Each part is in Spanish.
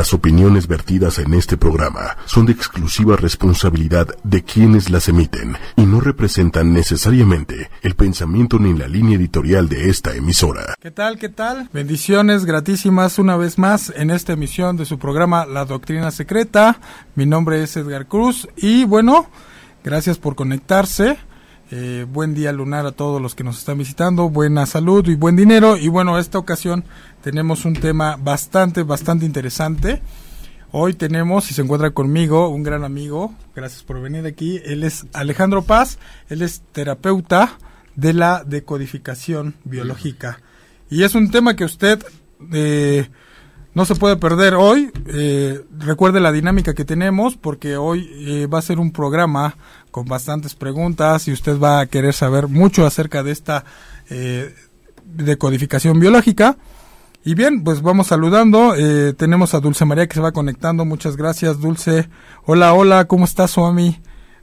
Las opiniones vertidas en este programa son de exclusiva responsabilidad de quienes las emiten y no representan necesariamente el pensamiento ni la línea editorial de esta emisora. ¿Qué tal? ¿Qué tal? Bendiciones gratísimas una vez más en esta emisión de su programa La Doctrina Secreta. Mi nombre es Edgar Cruz y bueno, gracias por conectarse. Eh, buen día lunar a todos los que nos están visitando, buena salud y buen dinero. Y bueno, esta ocasión tenemos un tema bastante, bastante interesante. Hoy tenemos, y se encuentra conmigo, un gran amigo, gracias por venir aquí, él es Alejandro Paz, él es terapeuta de la decodificación biológica. Y es un tema que usted eh, no se puede perder hoy. Eh, recuerde la dinámica que tenemos porque hoy eh, va a ser un programa con bastantes preguntas y usted va a querer saber mucho acerca de esta eh, decodificación biológica. Y bien, pues vamos saludando. Eh, tenemos a Dulce María que se va conectando. Muchas gracias, Dulce. Hola, hola, ¿cómo estás, Suami?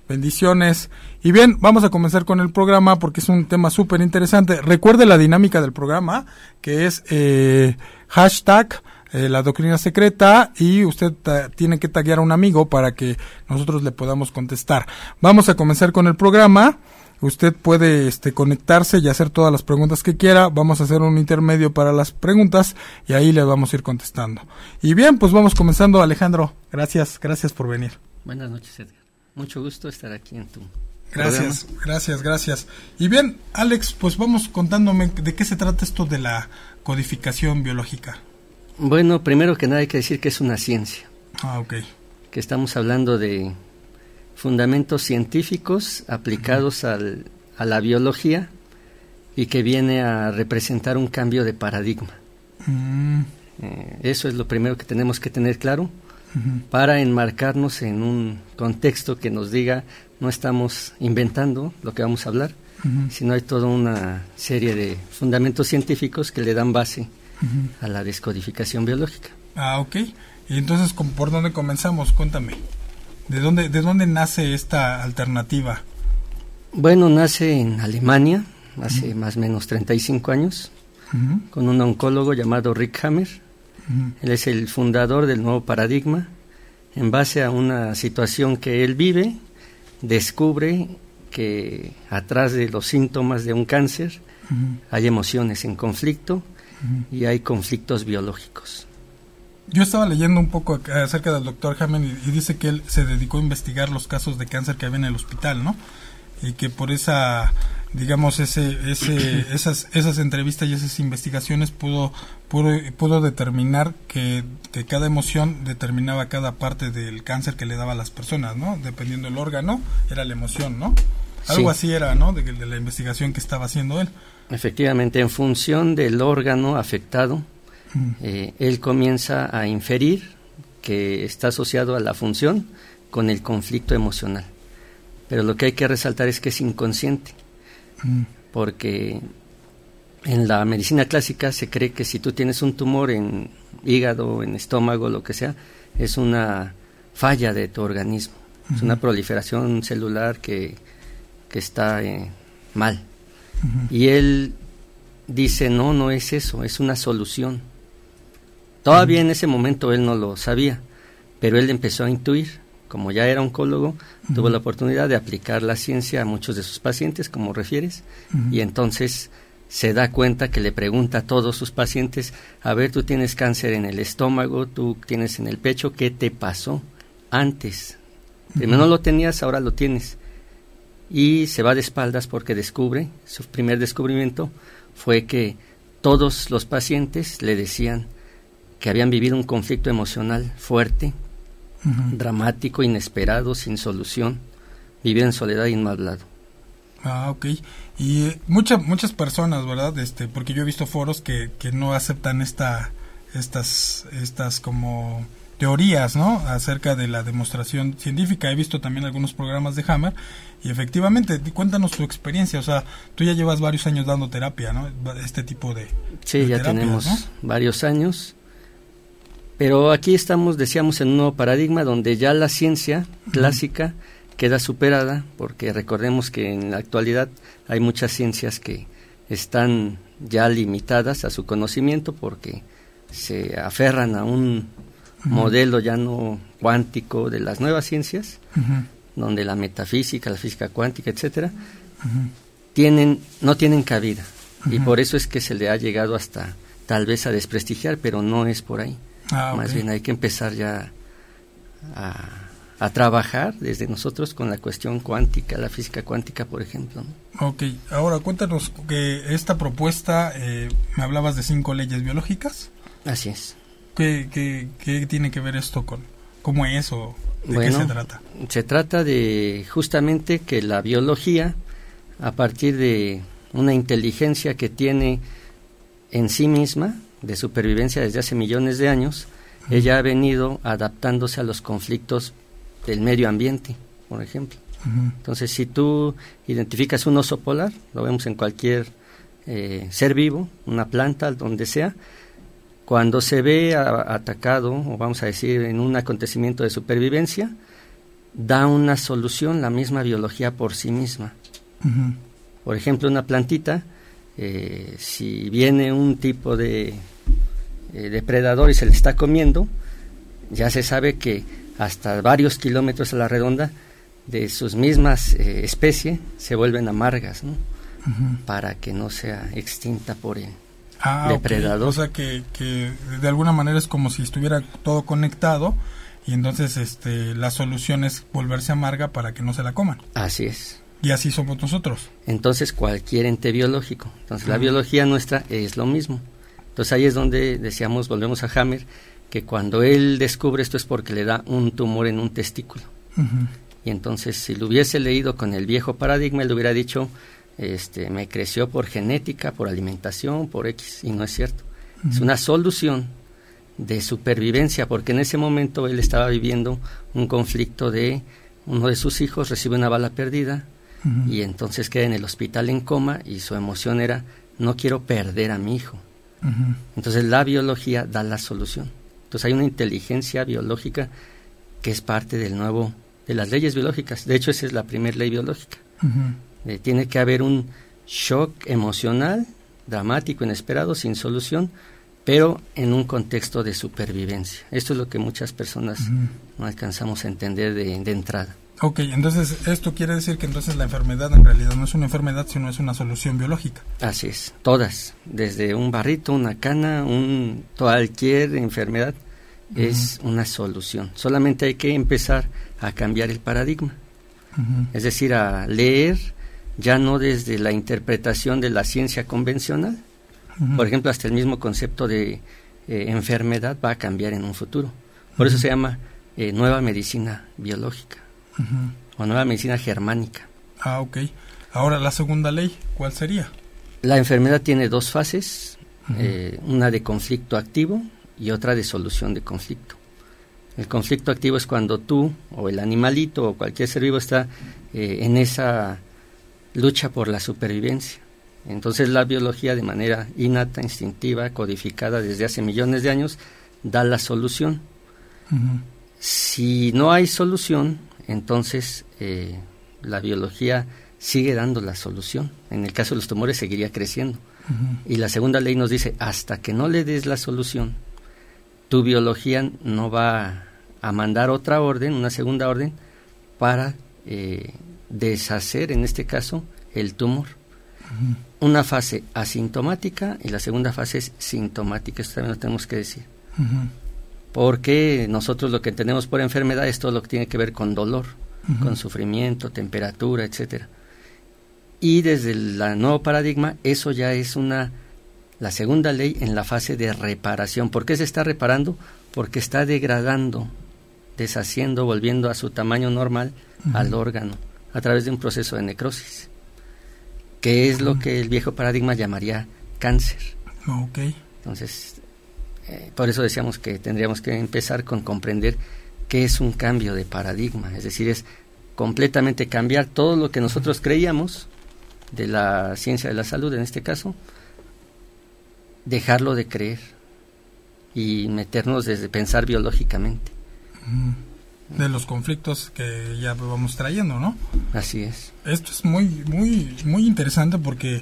Bendiciones. Y bien, vamos a comenzar con el programa porque es un tema súper interesante. Recuerde la dinámica del programa, que es eh, hashtag eh, la doctrina secreta y usted tiene que taguear a un amigo para que nosotros le podamos contestar. Vamos a comenzar con el programa. Usted puede este, conectarse y hacer todas las preguntas que quiera. Vamos a hacer un intermedio para las preguntas y ahí le vamos a ir contestando. Y bien, pues vamos comenzando, Alejandro. Gracias, gracias por venir. Buenas noches, Edgar. Mucho gusto estar aquí en tu. Gracias, gracias, gracias. Y bien, Alex, pues vamos contándome de qué se trata esto de la codificación biológica. Bueno, primero que nada hay que decir que es una ciencia. Ah, ok. Que estamos hablando de fundamentos científicos aplicados al, a la biología y que viene a representar un cambio de paradigma. Mm. Eh, eso es lo primero que tenemos que tener claro para enmarcarnos en un contexto que nos diga no estamos inventando lo que vamos a hablar, sino hay toda una serie de fundamentos científicos que le dan base a la descodificación biológica. Ah, ok. Y entonces, ¿por dónde comenzamos? Cuéntame. ¿De dónde, ¿De dónde nace esta alternativa? Bueno, nace en Alemania, hace más o menos 35 años, con un oncólogo llamado Rick Hammer. Él es el fundador del nuevo paradigma. En base a una situación que él vive, descubre que atrás de los síntomas de un cáncer hay emociones en conflicto y hay conflictos biológicos. Yo estaba leyendo un poco acerca del doctor Hammond y, dice que él se dedicó a investigar los casos de cáncer que había en el hospital, ¿no? Y que por esa, digamos, ese, ese, esas, esas entrevistas y esas investigaciones pudo, pudo, pudo determinar que, que, cada emoción determinaba cada parte del cáncer que le daba a las personas, ¿no? Dependiendo del órgano, era la emoción, ¿no? Algo así era, ¿no? De, de la investigación que estaba haciendo él. Efectivamente, en función del órgano afectado, mm. eh, él comienza a inferir que está asociado a la función con el conflicto emocional. Pero lo que hay que resaltar es que es inconsciente, mm. porque en la medicina clásica se cree que si tú tienes un tumor en hígado, en estómago, lo que sea, es una falla de tu organismo, es una proliferación celular que, que está eh, mal. Y él dice, no, no es eso, es una solución. Todavía en ese momento él no lo sabía, pero él empezó a intuir, como ya era oncólogo, tuvo la oportunidad de aplicar la ciencia a muchos de sus pacientes, como refieres, y entonces se da cuenta que le pregunta a todos sus pacientes, a ver, tú tienes cáncer en el estómago, tú tienes en el pecho, ¿qué te pasó antes? Primero no lo tenías, ahora lo tienes y se va de espaldas porque descubre, su primer descubrimiento fue que todos los pacientes le decían que habían vivido un conflicto emocional fuerte, dramático, inesperado, sin solución, vivir en soledad y no hablado. Ah, ok. Y eh, muchas muchas personas, ¿verdad? Este, porque yo he visto foros que, que no aceptan esta, estas, estas como teorías, ¿no? Acerca de la demostración científica. He visto también algunos programas de Hammer y efectivamente, cuéntanos tu experiencia. O sea, tú ya llevas varios años dando terapia, ¿no? Este tipo de. Sí, ya tenemos varios años. Pero aquí estamos, decíamos, en un nuevo paradigma donde ya la ciencia clásica queda superada, porque recordemos que en la actualidad hay muchas ciencias que están ya limitadas a su conocimiento porque se aferran a un modelo ya no cuántico de las nuevas ciencias, donde la metafísica, la física cuántica, etcétera, tienen, no tienen cabida. Y por eso es que se le ha llegado hasta tal vez a desprestigiar, pero no es por ahí. Ah, Más bien hay que empezar ya a, trabajar desde nosotros con la cuestión cuántica, la física cuántica, por ejemplo. Ok, ahora cuéntanos que esta propuesta, eh, me hablabas de cinco leyes biológicas. Así es. ¿Qué, qué, tiene que ver esto con cómo es o de qué se trata? Se trata de justamente que la biología, a partir de una inteligencia que tiene en sí misma, de supervivencia desde hace millones de años, ella ha venido adaptándose a los conflictos del medio ambiente, por ejemplo. Entonces, si tú identificas un oso polar, lo vemos en cualquier eh, ser vivo, una planta, donde sea, cuando se ve atacado, o vamos a decir, en un acontecimiento de supervivencia, da una solución la misma biología por sí misma. Por ejemplo, una plantita, eh, si viene un tipo de eh, depredador y se le está comiendo, ya se sabe que hasta varios kilómetros a la redonda de sus mismas eh, especies se vuelven amargas, ¿no? Para que no sea extinta por el ah, depredador. O sea que, que de alguna manera es como si estuviera todo conectado y entonces este, la solución es volverse amarga para que no se la coman. Así es. Y así somos nosotros. Entonces cualquier ente biológico. Entonces la biología nuestra es lo mismo. Entonces ahí es donde decíamos, volvemos a Hammer, que cuando él descubre esto es porque le da un tumor en un testículo. Y entonces si lo hubiese leído con el viejo paradigma, él le hubiera dicho, este, me creció por genética, por alimentación, por X, y no es cierto. Es una solución de supervivencia, porque en ese momento él estaba viviendo un conflicto de uno de sus hijos recibe una bala perdida y entonces queda en el hospital en coma y su emoción era no quiero perder a mi hijo. Entonces la biología da la solución. Entonces hay una inteligencia biológica que es parte del nuevo, de las leyes biológicas. De hecho, esa es la primera ley biológica. Eh, tiene que haber un shock emocional, dramático, inesperado, sin solución, pero en un contexto de supervivencia. Esto es lo que muchas personas no alcanzamos a entender de, de entrada. Ok, entonces esto quiere decir que entonces la enfermedad en realidad no es una enfermedad, sino es una solución biológica. Así es, todas, desde un barrito, una cana, un cualquier enfermedad es una solución. Solamente hay que empezar a cambiar el paradigma. Es decir, a leer ya no desde la interpretación de la ciencia convencional. Por ejemplo, hasta el mismo concepto de eh, enfermedad va a cambiar en un futuro. Por eso se llama eh, nueva medicina biológica o nueva medicina germánica. Ah, ok. Ahora la segunda ley, ¿cuál sería? La enfermedad tiene dos fases, eh, una de conflicto activo y otra de solución de conflicto. El conflicto activo es cuando tú o el animalito o cualquier ser vivo está eh, en esa lucha por la supervivencia. Entonces la biología de manera innata, instintiva, codificada desde hace millones de años, da la solución. Si no hay solución, entonces eh, la biología sigue dando la solución. En el caso de los tumores seguiría creciendo. Y la segunda ley nos dice, hasta que no le des la solución, tu biología no va a mandar otra orden, una segunda orden, para eh, deshacer, en este caso, el tumor. Una fase asintomática y la segunda fase es sintomática, esto también lo tenemos que decir porque nosotros lo que tenemos por enfermedad es todo lo que tiene que ver con dolor, con sufrimiento, temperatura, etcétera. Y desde el nuevo paradigma, eso ya es una la segunda ley en la fase de reparación. ¿Por qué se está reparando? Porque está degradando, deshaciendo, volviendo a su tamaño normal al órgano a través de un proceso de necrosis, que es lo que el viejo paradigma llamaría cáncer. Okay. Entonces, eh, por eso decíamos que tendríamos que empezar con comprender qué es un cambio de paradigma, es decir, es completamente cambiar todo lo que nosotros creíamos de la ciencia de la salud en este caso, dejarlo de creer y meternos desde pensar biológicamente. De los conflictos que ya vamos trayendo, ¿no? Así es. Esto es muy, muy, muy interesante porque,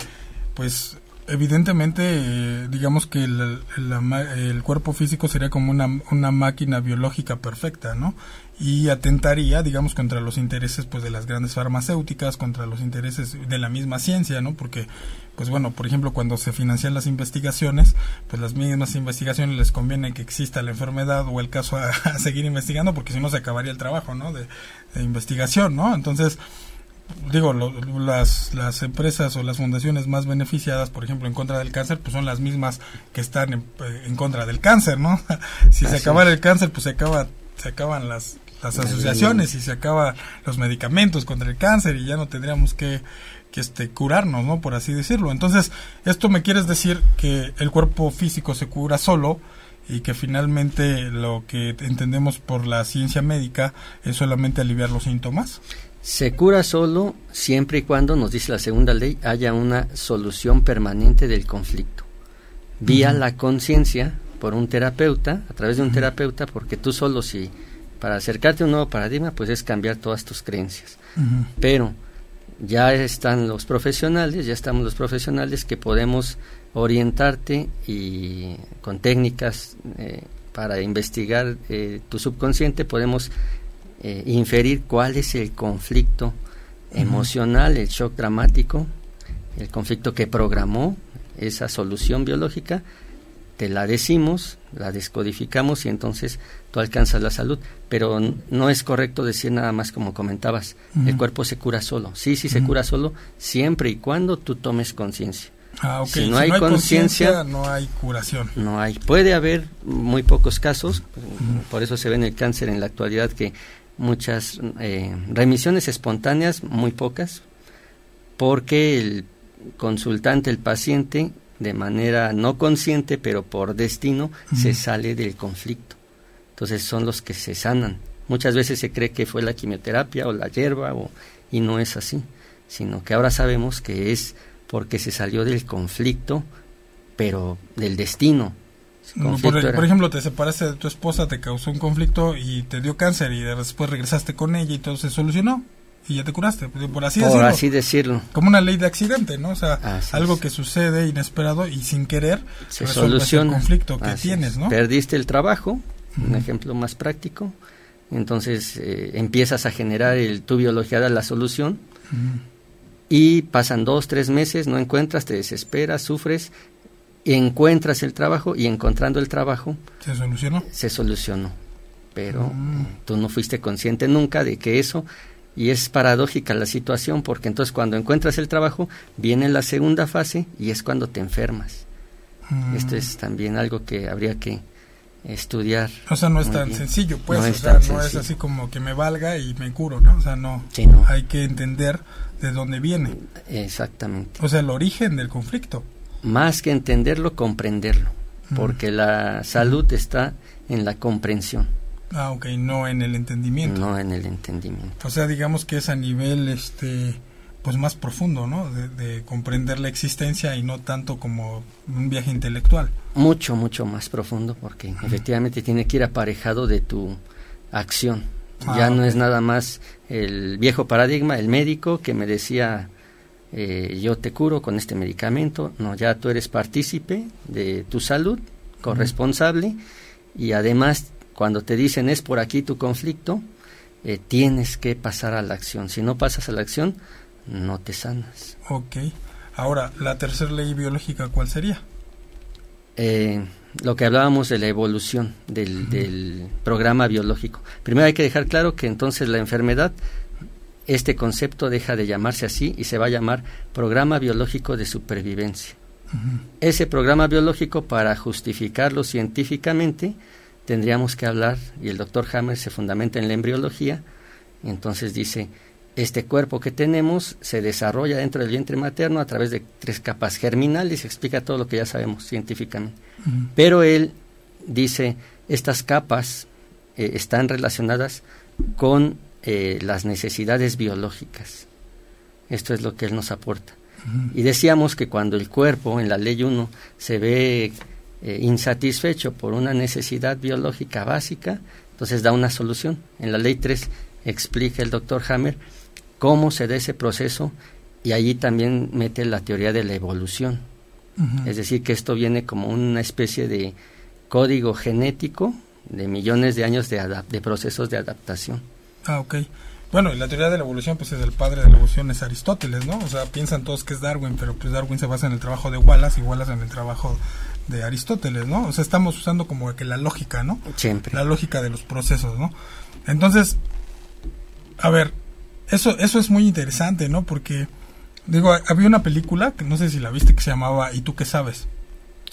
pues, evidentemente, eh, digamos que el, el, cuerpo físico sería como una, una máquina biológica perfecta, ¿no? Y atentaría, digamos, contra los intereses pues de las grandes farmacéuticas, contra los intereses de la misma ciencia, ¿no? Porque, pues bueno, por ejemplo, cuando se financian las investigaciones, pues las mismas investigaciones les conviene que exista la enfermedad o el caso a, seguir investigando, porque si no se acabaría el trabajo, ¿no? De investigación, ¿no? Entonces, digo, las, las empresas o las fundaciones más beneficiadas, por ejemplo, en contra del cáncer, pues son las mismas que están en, eh, contra del cáncer, ¿no? si se acabara el cáncer, pues se, acaba, se acaban las, las asociaciones y se acaban los medicamentos contra el cáncer y ya no tendríamos que, que este, curarnos, ¿no? Por así decirlo. Entonces, esto me quieres decir que el cuerpo físico se cura solo y que finalmente lo que entendemos por la ciencia médica es solamente aliviar los síntomas. Se cura solo siempre y cuando, nos dice la segunda ley, haya una solución permanente del conflicto. Vía la conciencia por un terapeuta, a través de un terapeuta, porque tú solo si para acercarte a un nuevo paradigma, pues es cambiar todas tus creencias. Pero ya están los profesionales, ya estamos los profesionales que podemos orientarte y con técnicas eh, para investigar eh, tu subconsciente podemos eh, inferir cuál es el conflicto emocional, el shock dramático, el conflicto que programó esa solución biológica, te la decimos, la descodificamos y entonces tú alcanzas la salud. Pero no es correcto decir nada más como comentabas, el cuerpo se cura solo. Sí, sí se cura solo siempre y cuando tú tomes conciencia. Ah, si no hay, conciencia, no hay curación. No hay. Puede haber muy pocos casos, por eso se ve en el cáncer en la actualidad que muchas eh, remisiones espontáneas, muy pocas, porque el consultante, el paciente, de manera no consciente, pero por destino, se sale del conflicto. Entonces son los que se sanan. Muchas veces se cree que fue la quimioterapia o la hierba, o, y no es así, sino que ahora sabemos que es porque se salió del conflicto, pero del destino, por, ejemplo, te separaste de tu esposa, te causó un conflicto y te dio cáncer y después regresaste con ella y todo se solucionó y ya te curaste, por así decirlo. así decirlo. Como una ley de accidente, ¿no? O sea, algo que sucede inesperado y sin querer se soluciona el conflicto que tienes, ¿no? Perdiste el trabajo, un ejemplo más práctico, entonces eh, empiezas a generar el, tu biología da la solución y pasan dos, tres meses, no encuentras, te desesperas, sufres encuentras el trabajo y encontrando el trabajo se solucionó se solucionó. Pero mm. tú no fuiste consciente nunca de que eso y es paradójica la situación porque entonces cuando encuentras el trabajo viene la segunda fase y es cuando te enfermas. Mm. esto es también algo que habría que estudiar. O sea no es tan sencillo pues no, o sea, no es así como que me valga y me curo no o sea no, no. Hay que entender de dónde viene. Exactamente. O sea el origen del conflicto más que entenderlo, comprenderlo, porque la salud está en la comprensión. Ah, ok, no en el entendimiento. No en el entendimiento. O sea, digamos que es a nivel, este, pues más profundo, ¿no? De, comprender la existencia y no tanto como un viaje intelectual. Mucho, mucho más profundo, porque efectivamente tiene que ir aparejado de tu acción. Ah, ya no es nada más el viejo paradigma, el médico que me decía eh, yo te curo con este medicamento, no, ya tú eres partícipe de tu salud, corresponsable, y además cuando te dicen es por aquí tu conflicto, eh, tienes que pasar a la acción. Si no pasas a la acción, no te sanas. Ok. Ahora, la tercera ley biológica, ¿cuál sería? Eh, lo que hablábamos de la evolución del, del programa biológico. Primero hay que dejar claro que entonces la enfermedad este concepto deja de llamarse así y se va a llamar programa biológico de supervivencia. Ese programa biológico, para justificarlo científicamente, tendríamos que hablar, y el doctor Hammer se fundamenta en la embriología, entonces dice, este cuerpo que tenemos se desarrolla dentro del vientre materno a través de tres capas germinales, explica todo lo que ya sabemos científicamente. Pero él dice, estas capas eh, están relacionadas con eh, las necesidades biológicas. Esto es lo que él nos aporta. Y decíamos que cuando el cuerpo, en la ley 1, se ve eh, insatisfecho por una necesidad biológica básica, entonces da una solución. En la ley 3 explica el doctor Hammer cómo se da ese proceso y allí también mete la teoría de la evolución. Es decir, que esto viene como una especie de código genético de millones de años de, de procesos de adaptación. Ah, ok. Bueno, y la teoría de la evolución, pues es el padre de la evolución, es Aristóteles, ¿no? O sea, piensan todos que es Darwin, pero pues Darwin se basa en el trabajo de Wallace y Wallace en el trabajo de Aristóteles, ¿no? O sea, estamos usando como que la lógica, ¿no? Siempre. La lógica de los procesos, ¿no? Entonces, a ver, eso, eso es muy interesante, ¿no? Porque, digo, había una película, que no sé si la viste, que se llamaba ¿Y tú qué sabes?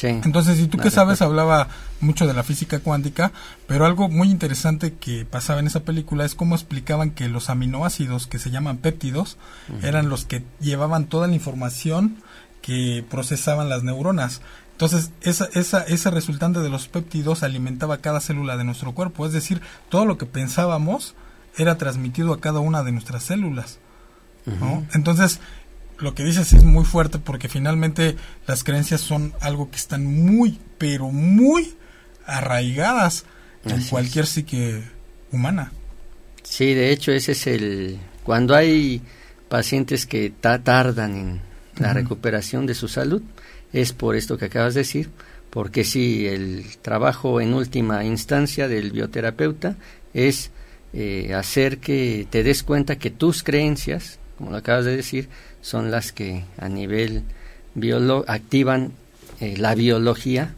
Entonces, si tú qué sabes, hablaba mucho de la física cuántica, pero algo muy interesante que pasaba en esa película es cómo explicaban que los aminoácidos que se llaman péptidos eran los que llevaban toda la información que procesaban las neuronas. Entonces, esa, esa, ese resultante de los péptidos alimentaba cada célula de nuestro cuerpo, es decir, todo lo que pensábamos era transmitido a cada una de nuestras células. Entonces, lo que dices es muy fuerte porque finalmente las creencias son algo que están muy, pero muy arraigadas en cualquier psique humana. Sí, de hecho ese es el... Cuando hay pacientes que tardan en la recuperación de su salud, es por esto que acabas de decir, porque sí, el trabajo en última instancia del bioterapeuta es eh, hacer que te des cuenta que tus creencias, como lo acabas de decir, son las que a nivel biolo activan eh, la biología.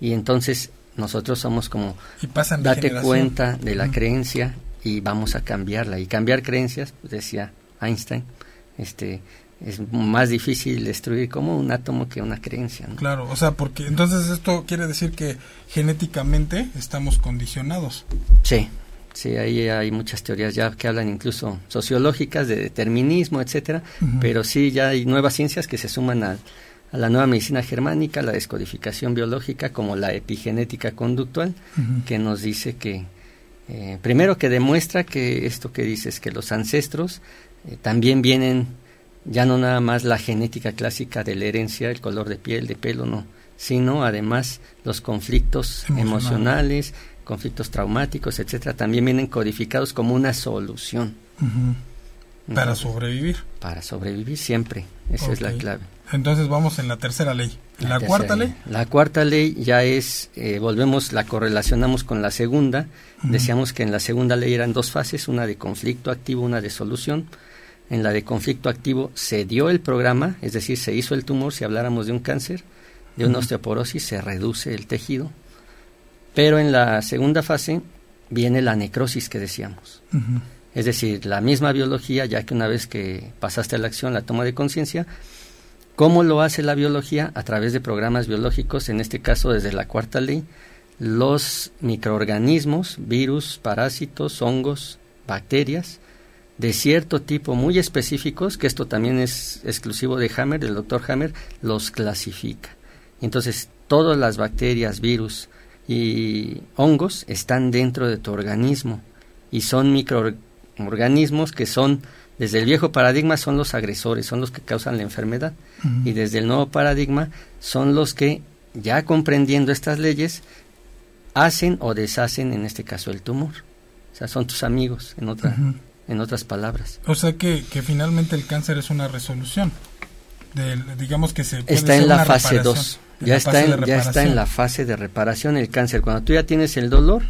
Y entonces nosotros somos como date cuenta de la creencia y vamos a cambiarla. Y cambiar creencias pues decía Einstein este es más difícil destruir como un átomo que una creencia claro o sea porque entonces esto quiere decir que genéticamente estamos condicionados. Sí Sí, ahí hay muchas teorías ya que hablan incluso sociológicas de determinismo, etcétera, pero sí ya hay nuevas ciencias que se suman a, la nueva medicina germánica, la descodificación biológica, como la epigenética conductual, que nos dice que, eh, primero que demuestra que esto que dices, que los ancestros eh, también vienen, ya no nada más la genética clásica de la herencia, el color de piel, de pelo, no, sino además los conflictos emocionales conflictos traumáticos, etcétera, también vienen codificados como una solución. Para sobrevivir. Para sobrevivir siempre, esa es la clave. Entonces vamos en la tercera ley. ¿La, cuarta ley? La cuarta ley ya es, eh, volvemos, la correlacionamos con la segunda. Decíamos que en la segunda ley eran dos fases, una de conflicto activo, una de solución. En la de conflicto activo se dio el programa, es decir, se hizo el tumor, si habláramos de un cáncer, de una osteoporosis, se reduce el tejido, pero en la segunda fase viene la necrosis que decíamos. Es decir, la misma biología, ya que una vez que pasaste a la acción, la toma de conciencia, ¿cómo lo hace la biología? A través de programas biológicos, en este caso desde la cuarta ley, los microorganismos, virus, parásitos, hongos, bacterias, de cierto tipo muy específicos, que esto también es exclusivo de Hammer, del doctor Hammer, los clasifica. Entonces, todas las bacterias, virus, y hongos están dentro de tu organismo y son microorganismos que son, desde el viejo paradigma, son los agresores, son los que causan la enfermedad y desde el nuevo paradigma son los que, ya comprendiendo estas leyes, hacen o deshacen, en este caso, el tumor. O sea, son tus amigos, en, otra, en otras palabras. O sea que, que finalmente el cáncer es una resolución. digamos que se está en la fase 2 ya está, en, ya está en la fase de reparación el cáncer. Cuando tú ya tienes el dolor,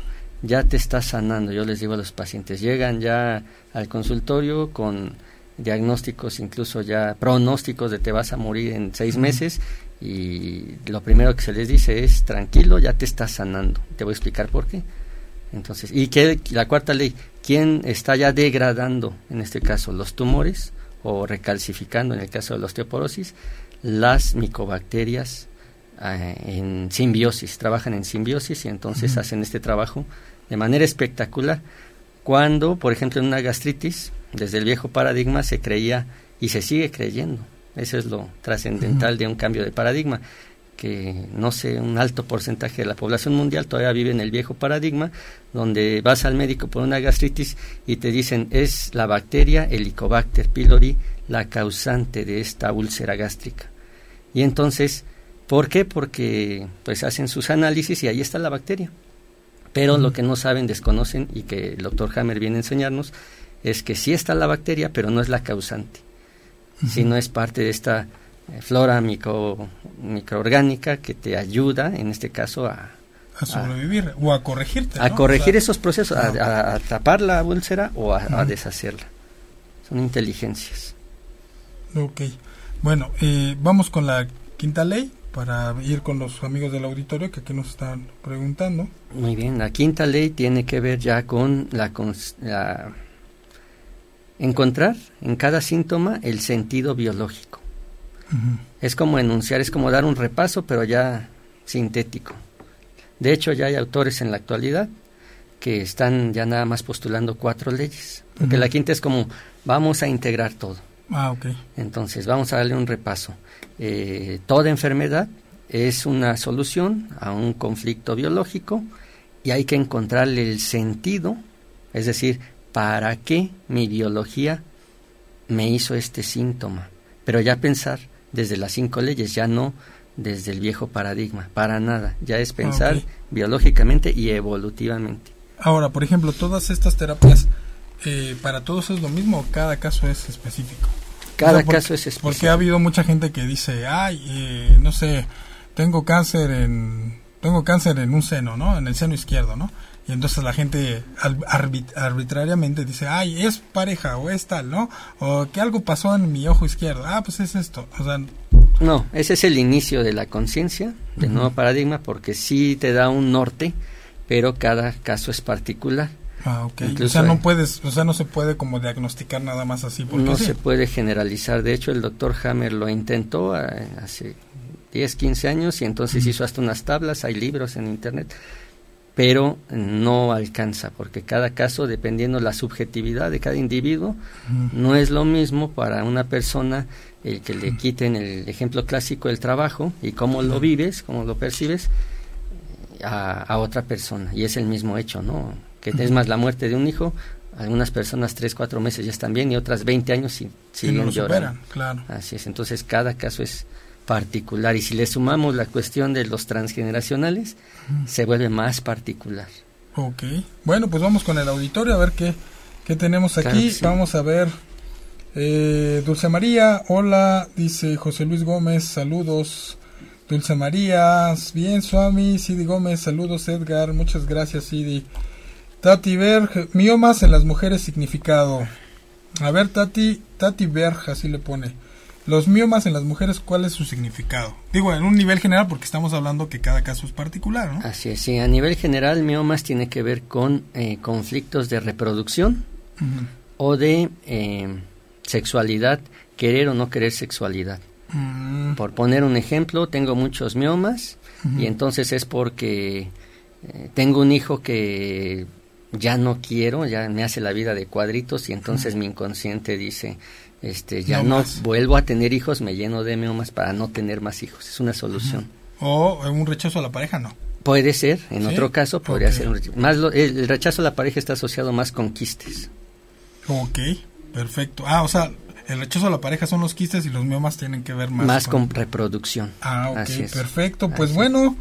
ya te está sanando. Yo les digo a los pacientes, llegan ya al consultorio con diagnósticos, incluso ya pronósticos de te vas a morir en seis meses y lo primero que se les dice es tranquilo, ya te está sanando. Te voy a explicar por qué. Entonces, y que la cuarta ley, ¿quién está ya degradando, en este caso, los tumores o recalcificando, en el caso de la osteoporosis, las micobacterias en simbiosis, trabajan en simbiosis y entonces hacen este trabajo de manera espectacular. Cuando, por ejemplo, en una gastritis, desde el viejo paradigma se creía y se sigue creyendo. Eso es lo trascendental de un cambio de paradigma, que no sé, un alto porcentaje de la población mundial todavía vive en el viejo paradigma, donde vas al médico por una gastritis y te dicen es la bacteria Helicobacter pylori la causante de esta úlcera gástrica. Y entonces ¿Por qué? Porque pues hacen sus análisis y ahí está la bacteria. Pero lo que no saben, desconocen y que el doctor Hammer viene a enseñarnos es que sí está la bacteria, pero no es la causante, sino es parte de esta eh, flora micro, microorgánica que te ayuda, en este caso, a, a sobrevivir o a corregirte. A corregir esos procesos, a, tapar la úlcera o a, deshacerla. Son inteligencias. Ok. Bueno, eh, vamos con la quinta ley para ir con los amigos del auditorio que aquí nos están preguntando. Muy bien, la quinta ley tiene que ver ya con la, la encontrar en cada síntoma el sentido biológico. Es como enunciar, es como dar un repaso, pero ya sintético. De hecho, ya hay autores en la actualidad que están ya nada más postulando cuatro leyes, porque la quinta es como vamos a integrar todo. Ah, ok. Entonces, vamos a darle un repaso. Eh, toda enfermedad es una solución a un conflicto biológico y hay que encontrarle el sentido, es decir, ¿para qué mi biología me hizo este síntoma? Pero ya pensar desde las cinco leyes, ya no desde el viejo paradigma, para nada, ya es pensar biológicamente y evolutivamente. Ahora, por ejemplo, todas estas terapias, eh, ¿para todos es lo mismo o cada caso es específico? Cada caso es específico. Porque ha habido mucha gente que dice, ay, eh, no sé, tengo cáncer en, tengo cáncer en un seno, ¿no? En el seno izquierdo, ¿no? Y entonces la gente arbitrariamente dice, ay, es pareja o es tal, ¿no? O que algo pasó en mi ojo izquierdo. Ah, pues es esto. O sea, no, ese es el inicio de la conciencia, del nuevo paradigma, porque sí te da un norte, pero cada caso es particular. Ah, ok. o sea, no puedes, o sea, no se puede como diagnosticar nada más así. No se puede generalizar. De hecho, el doctor Hammer lo intentó eh, hace 10, 15 años y entonces hizo hasta unas tablas, hay libros en internet, pero no alcanza, porque cada caso, dependiendo la subjetividad de cada individuo, no es lo mismo para una persona el que le quiten el ejemplo clásico del trabajo y cómo lo vives, cómo lo percibes a, otra persona. Y es el mismo hecho, ¿no? Que es más la muerte de un hijo, algunas personas tres, cuatro meses ya están bien y otras 20 años y siguen llorando. claro. Así es, entonces cada caso es particular y si le sumamos la cuestión de los transgeneracionales, se vuelve más particular. Ok, bueno, pues vamos con el auditorio a ver qué, qué tenemos aquí. Vamos a ver eh, Dulce María, hola, dice José Luis Gómez, saludos. Dulce María, bien, Suami, Sidi Gómez, saludos, Edgar, muchas gracias, Sidi. Tati Berg, miomas en las mujeres significado. A ver, Tati, Tati Berg, así le pone. Los miomas en las mujeres, ¿cuál es su significado? Digo, en un nivel general, porque estamos hablando que cada caso es particular, ¿no? Así es, sí, a nivel general, miomas tiene que ver con eh, conflictos de reproducción o de eh, sexualidad, querer o no querer sexualidad. Mm. Por poner un ejemplo, tengo muchos miomas y entonces es porque eh, tengo un hijo que ya no quiero, ya me hace la vida de cuadritos y entonces mi inconsciente dice, este, ya no, vuelvo a tener hijos, me lleno de miomas para no tener más hijos. Es una solución. O un rechazo a la pareja, no. Puede ser, en otro caso podría ser un rechazo. Más el rechazo a la pareja está asociado más con quistes. Ok. Perfecto. Ah, o sea, el rechazo a la pareja son los quistes y los miomas tienen que ver más, más con, reproducción. Ah, ok, perfecto. Pues bueno,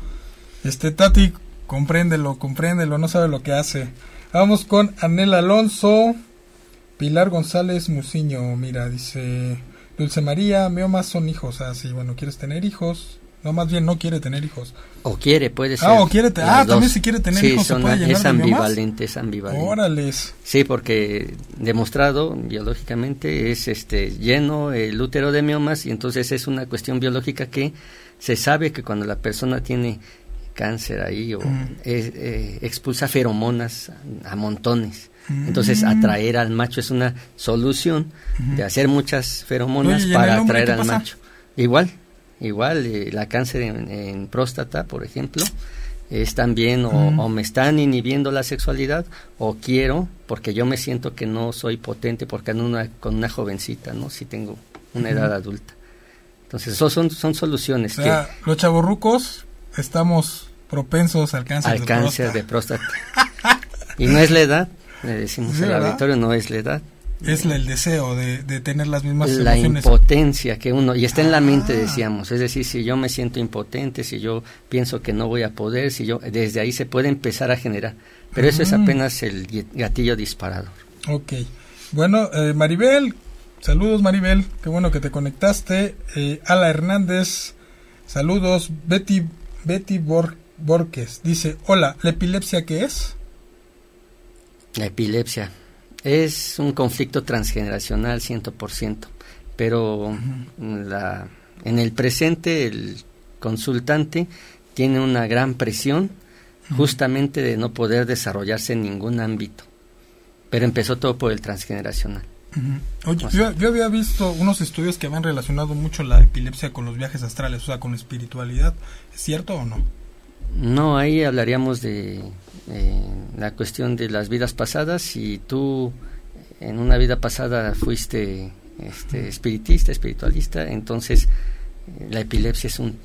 este Tati, compréndelo, compréndelo, no sabe lo que hace. Vamos con Anel Alonso, Pilar González Muciño, mira, dice Dulce María, miomas son hijos, ah, sí, bueno, ¿quieres tener hijos? No, más bien no quiere tener hijos. O quiere, puede ah, ser. Ah, o quiere Ah, también si quiere tener hijos son, se puede Es ambivalente, es ambivalente. Órales. Sí, porque demostrado biológicamente es este lleno el útero de miomas y entonces es una cuestión biológica que se sabe que cuando la persona tiene cáncer ahí o mm. eh, expulsa feromonas a, montones. Entonces mm. atraer al macho es una solución de hacer muchas feromonas para atraer al macho. Igual, Igual, eh, la cáncer en, próstata, por ejemplo, es también o, me están inhibiendo la sexualidad o quiero porque yo me siento que no soy potente porque ando una, con una jovencita, ¿no? Si tengo una edad adulta. Entonces, eso son, son soluciones. que, los chavorrucos estamos propensos al cáncer al cáncer de próstata. y no es la edad, le decimos al auditorio, no es la edad. Es el deseo de, tener las mismas La impotencia que uno, y está en la mente, ah. decíamos, es decir, si yo me siento impotente, si yo pienso que no voy a poder, si yo, desde ahí se puede empezar a generar, pero eso es apenas el gatillo disparador. Ok, bueno, eh, Maribel, Saludos Maribel, qué bueno que te conectaste. Eh, Ala Hernández, saludos. Betty, Betty Borges dice, hola, ¿la epilepsia qué es? La epilepsia es un conflicto transgeneracional 100%, pero la, en el presente el consultante tiene una gran presión justamente de no poder desarrollarse en ningún ámbito, pero empezó todo por el transgeneracional. Oye, yo, había visto unos estudios que habían relacionado mucho la epilepsia con los viajes astrales, o sea, con espiritualidad. ¿Es cierto o no? No, ahí hablaríamos de eh, la cuestión de las vidas pasadas. Si tú en una vida pasada fuiste este, espiritista, espiritualista, entonces eh, la epilepsia es un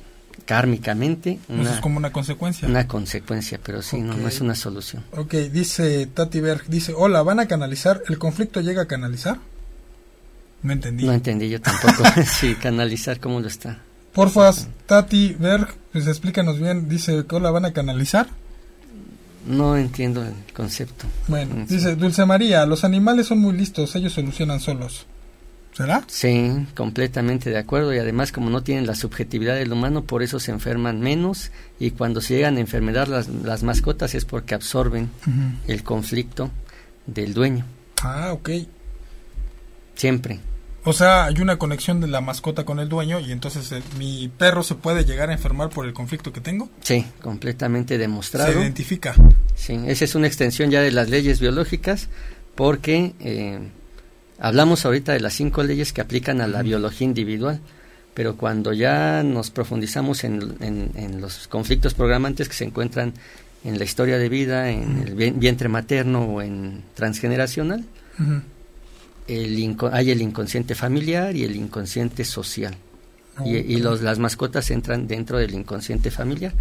kármicamente. Una, es como una consecuencia. Una consecuencia, pero sí, no, no es una solución. Ok, dice Tati Berg, dice, hola, ¿van a canalizar? ¿El conflicto llega a canalizar? No entendí. No entendí yo tampoco. sí, canalizar, ¿cómo lo está? Porfa, Tati Berg, pues explícanos bien, dice, ¿hola, van a canalizar? No entiendo el concepto. Bueno, dice Dulce María, los animales son muy listos, ellos solucionan solos. ¿Será? Sí, completamente de acuerdo y además como no tienen la subjetividad del humano, por eso se enferman menos y cuando se llegan a enfermedad las, las mascotas es porque absorben el conflicto del dueño. Ah, ok. Siempre. O sea, hay una conexión de la mascota con el dueño y entonces mi perro se puede llegar a enfermar por el conflicto que tengo. Sí, completamente demostrado. Se identifica. Sí, esa es una extensión ya de las leyes biológicas porque... Eh, Hablamos ahorita de las cinco leyes que aplican a la biología individual, pero cuando ya nos profundizamos en, en, los conflictos programantes que se encuentran en la historia de vida, en el vientre materno o en transgeneracional, el hay el inconsciente familiar y el inconsciente social. y, y los, las mascotas entran dentro del inconsciente familiar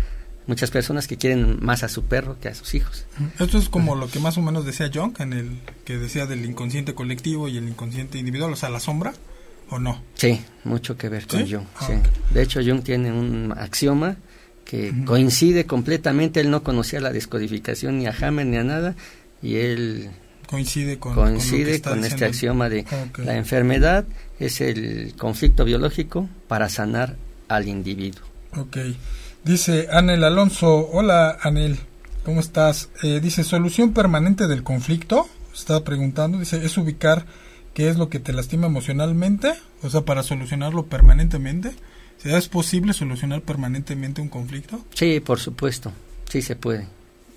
muchas personas que quieren más a su perro que a sus hijos. Esto es como lo que más o menos decía Jung, en el que decía del inconsciente colectivo y el inconsciente individual, o sea, la sombra, ¿o no? Sí, mucho que ver con Jung. Ah, de hecho, Jung tiene un axioma que coincide completamente, él no conocía la descodificación ni a Hammer ni a nada, y él coincide con, coincide con, este axioma de la enfermedad es el conflicto biológico para sanar al individuo. Okay. Dice Anel Alonso, hola Anel, ¿cómo estás? Eh, dice, solución permanente del conflicto, está preguntando, dice, es ubicar qué es lo que te lastima emocionalmente, o sea, para solucionarlo permanentemente. ¿Es posible solucionar permanentemente un conflicto? Sí, por supuesto, sí se puede.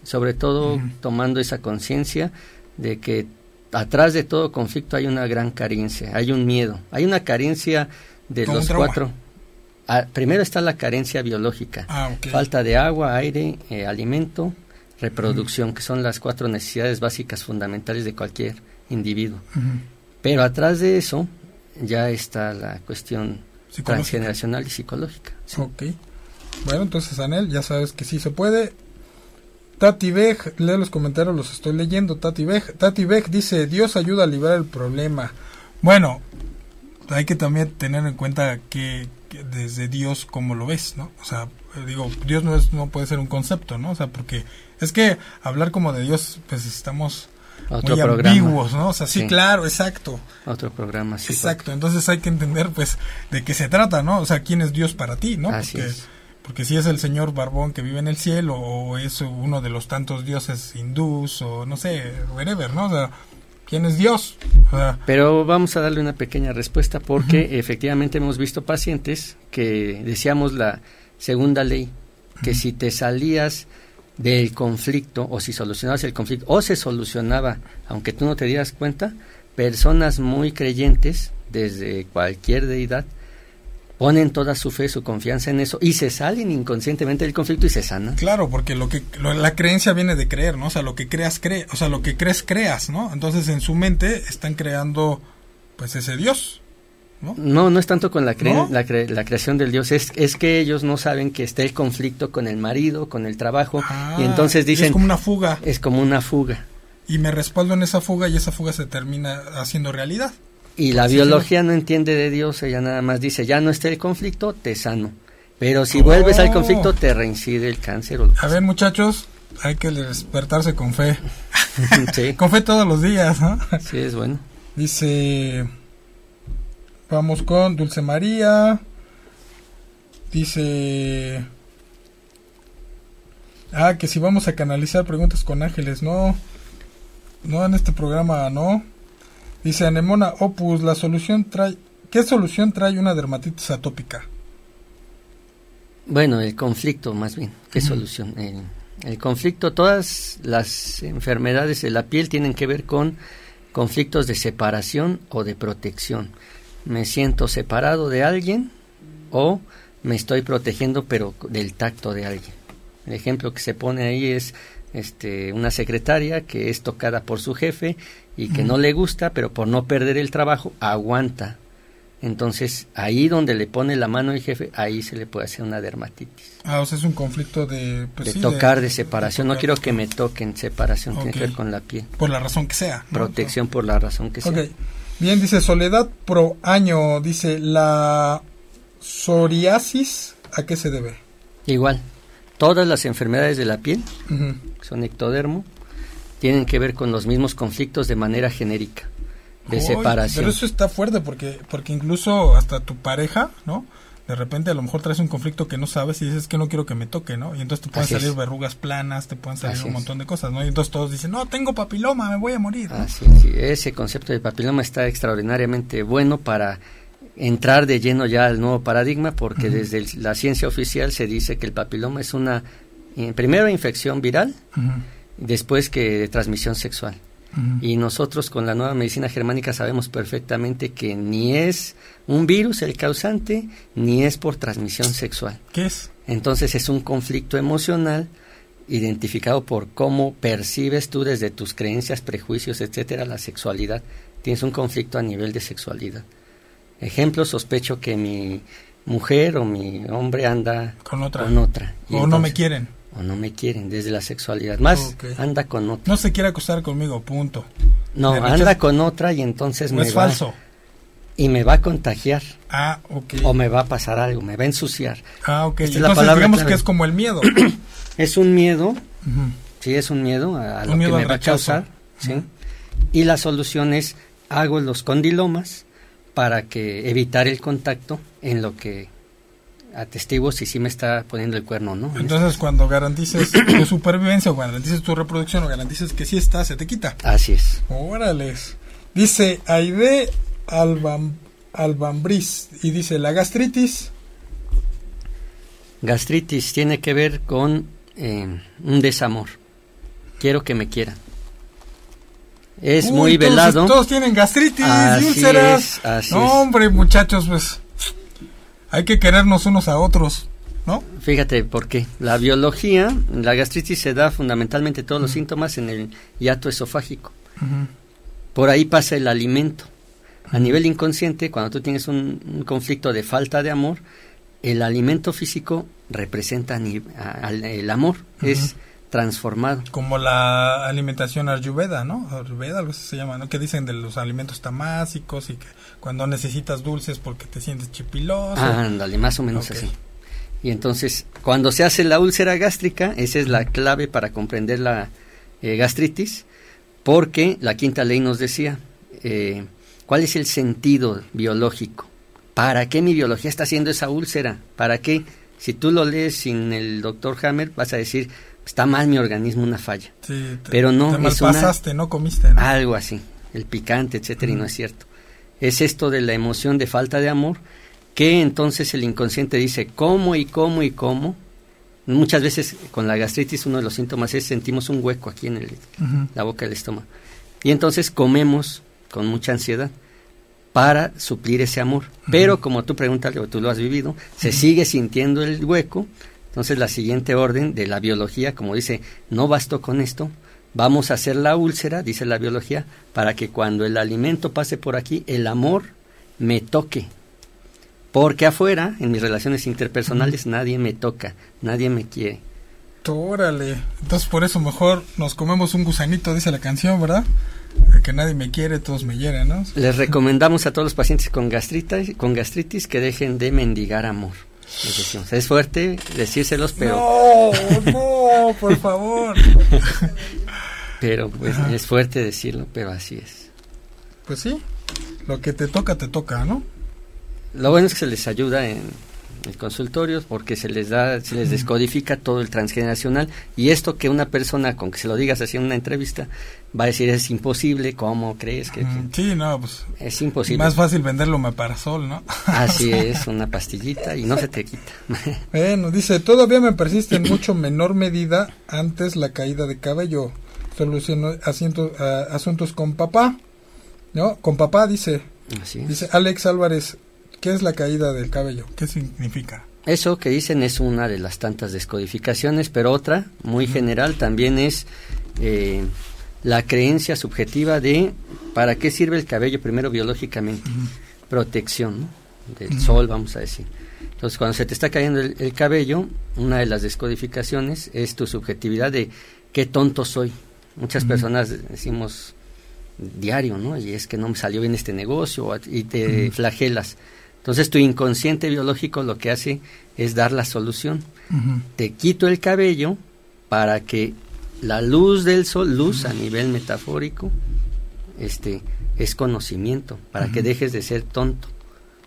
Sobre todo tomando esa conciencia de que atrás de todo conflicto hay una gran carencia, hay un miedo, hay una carencia de los cuatro Ah, primero está la carencia biológica, ah, falta de agua, aire, eh, alimento, reproducción, que son las cuatro necesidades básicas fundamentales de cualquier individuo. Pero atrás de eso ya está la cuestión transgeneracional y psicológica. Ok. Bueno, entonces, Anel, ya sabes que sí se puede. Tati Beg, leo los comentarios, los estoy leyendo. Tati Beg, Tati Beg dice, Dios ayuda a librar el problema. Bueno, hay que también tener en cuenta que, desde Dios como lo ves, ¿no? O sea, digo, Dios no es no puede ser un concepto, ¿no? O sea, porque es que hablar como de Dios, pues estamos muy ambiguos, ¿no? O sea, sí, claro, exacto. Otro programa, sí. Exacto, entonces hay que entender, pues, de qué se trata, ¿no? O sea, quién es Dios para ti, ¿no? Así porque, es. Porque si es el señor Barbón que vive en el cielo, o es uno de los tantos dioses hindús, o no sé, whatever, ¿no? O sea, ¿Quién es Dios? Pero vamos a darle una pequeña respuesta porque efectivamente hemos visto pacientes que decíamos la segunda ley, que si te salías del conflicto o si solucionabas el conflicto o se solucionaba, aunque tú no te dieras cuenta, personas muy creyentes desde cualquier deidad ponen toda su fe, su confianza en eso y se salen inconscientemente del conflicto y se sanan. Claro, porque lo que la creencia viene de creer, ¿no? O sea, lo que creas cree, o sea, lo que crees creas, ¿no? Entonces, en su mente están creando pues ese Dios. ¿No? no, no es tanto con la, la, creación del Dios, es, es que ellos no saben que está el conflicto con el marido, con el trabajo, y ah, entonces dicen... es como una fuga. Es como una fuga. Y me respaldo en esa fuga y esa fuga se termina haciendo realidad. Y la biología no entiende de Dios, ella nada más dice, ya no está el conflicto, te sano. Pero si vuelves al conflicto, te reincide el cáncer. a ver, muchachos, hay que despertarse con fe. con fe todos los días, ¿no? Sí, es bueno. Dice Vamos con Dulce María. Dice... Ah, que si vamos a canalizar preguntas con ángeles, no. No, en este programa no. Dice Anemona Opus, la solución trae... ¿Qué solución trae una dermatitis atópica? Bueno, el conflicto más bien. ¿Qué solución? El, el conflicto, todas las enfermedades de la piel tienen que ver con conflictos de separación o de protección. Me siento separado de alguien o me estoy protegiendo pero del tacto de alguien. El ejemplo que se pone ahí es este, una secretaria que es tocada por su jefe y que no le gusta, pero por no perder el trabajo aguanta. Entonces, ahí donde le pone la mano el jefe, ahí se le puede hacer una dermatitis. Ah, o sea, es un conflicto de... Pues de tocar, de, separación. no quiero que me toquen separación, tiene que ver con la piel. Por la razón que sea. Protección por la razón que sea. Bien, dice Soledad Pro Año, dice, la psoriasis, ¿a qué se debe? Igual, todas las enfermedades de la piel, son ectodermo, tienen que ver con los mismos conflictos de manera genérica, de separación. Pero eso está fuerte porque, porque incluso hasta tu pareja, ¿no? De repente a lo mejor traes un conflicto que no sabes y dices que no quiero que me toque, ¿no? Y entonces te pueden salir verrugas planas, te pueden salir un montón de cosas, ¿no? Y entonces todos dicen, no, tengo papiloma, me voy a morir. Así, sí, ese concepto de papiloma está extraordinariamente bueno para entrar de lleno ya al nuevo paradigma porque desde la ciencia oficial se dice que el papiloma es una eh, primero infección viral después que de transmisión sexual y nosotros con la nueva medicina germánica sabemos perfectamente que ni es un virus el causante ni es por transmisión sexual ¿qué es? entonces es un conflicto emocional identificado por cómo percibes tú desde tus creencias prejuicios etcétera la sexualidad tienes un conflicto a nivel de sexualidad Ejemplo, sospecho que mi mujer o mi hombre anda con otra. Con otra. o no me quieren. O no me quieren desde la sexualidad. Más anda con otra. No se quiere acostar conmigo, punto. No, anda con otra y entonces me es va, falso. Y me va a contagiar. Ah, ok. O me va a pasar algo, me va a ensuciar. Ah, ok. entonces la digamos que es como el miedo. es un miedo. Sí, es un miedo a, lo que me va a causar. ¿sí? Y la solución es hago los condilomas para que evitar el contacto en lo que atestigo si sí me está poniendo el cuerno, ¿no? Entonces, cuando garantices tu supervivencia o garantices tu reproducción o garantices que sí está, se te quita. Así es. Órales. Dice Aide Albam, Albambris y dice la gastritis. Gastritis tiene que ver con eh, un desamor. Quiero que me quieran es muy velado. Todos tienen gastritis y úlceras. no, hombre, muchachos, pues hay que querernos unos a otros, ¿no? Fíjate por qué. La biología, la gastritis se da fundamentalmente todos los síntomas en el hiato esofágico. Por ahí pasa el alimento. A nivel inconsciente, cuando tú tienes un, conflicto de falta de amor, el alimento físico representa el amor. Es transformado. Como la alimentación ayurveda, ¿no? Ayurveda, algo así se llama, ¿no? Que dicen de los alimentos tamásicos y que cuando necesitas dulces porque te sientes chipiloso. Ah, ándale, más o menos así. Y entonces, cuando se hace la úlcera gástrica, esa es la clave para comprender la eh, gastritis, porque la quinta ley nos decía, eh, ¿cuál es el sentido biológico? ¿Para qué mi biología está haciendo esa úlcera? ¿Para qué? Si tú lo lees sin el doctor Hammer, vas a decir, está mal mi organismo, una falla. pero no te es pasaste, no comiste. Algo así, el picante, etcétera, y no es cierto. Es esto de la emoción de falta de amor que entonces el inconsciente dice cómo y cómo y cómo. Muchas veces con la gastritis uno de los síntomas es sentimos un hueco aquí en el, la boca del estómago. Y entonces comemos con mucha ansiedad para suplir ese amor. Pero como tú preguntas, tú lo has vivido, se sigue sintiendo el hueco entonces la siguiente orden de la biología, como dice, no bastó con esto, vamos a hacer la úlcera, dice la biología, para que cuando el alimento pase por aquí, el amor me toque. Porque afuera, en mis relaciones interpersonales, nadie me toca, nadie me quiere. Órale, entonces por eso mejor nos comemos un gusanito, dice la canción, ¿verdad? que nadie me quiere, todos me hieren, ¿no? Les recomendamos a todos los pacientes con gastritis, con gastritis que dejen de mendigar amor. Es fuerte decírselos, pero... No, no, por favor. pero pues es fuerte decirlo, pero así es. Pues sí, lo que te toca, te toca, ¿no? lo bueno es que se les ayuda en el consultorio porque se les da, se les descodifica todo el transgeneracional y esto que una persona con que se lo digas así en una entrevista va a decir es imposible, ¿cómo crees que? Sí, no, pues es imposible. Más fácil venderlo sol ¿no? Así es, una pastillita y no se te quita. Bueno, dice, todavía me persiste en mucho menor medida antes la caída de cabello. Soluciono asuntos con papá, ¿no? Con papá dice. Dice Alex Álvarez, ¿qué es la caída del cabello? ¿Qué significa? Eso que dicen es una de las tantas descodificaciones, pero otra, muy general, también es eh, la creencia subjetiva de para qué sirve el cabello primero biológicamente. Protección del sol, vamos a decir. Entonces, cuando se te está cayendo el, cabello, una de las descodificaciones es tu subjetividad de qué tonto soy. Muchas personas decimos diario, ¿no? Y es que no me salió bien este negocio y te flagelas. Entonces tu inconsciente biológico lo que hace es dar la solución. Te quito el cabello para que la luz del sol, luz a nivel metafórico, este, es conocimiento, para que dejes de ser tonto.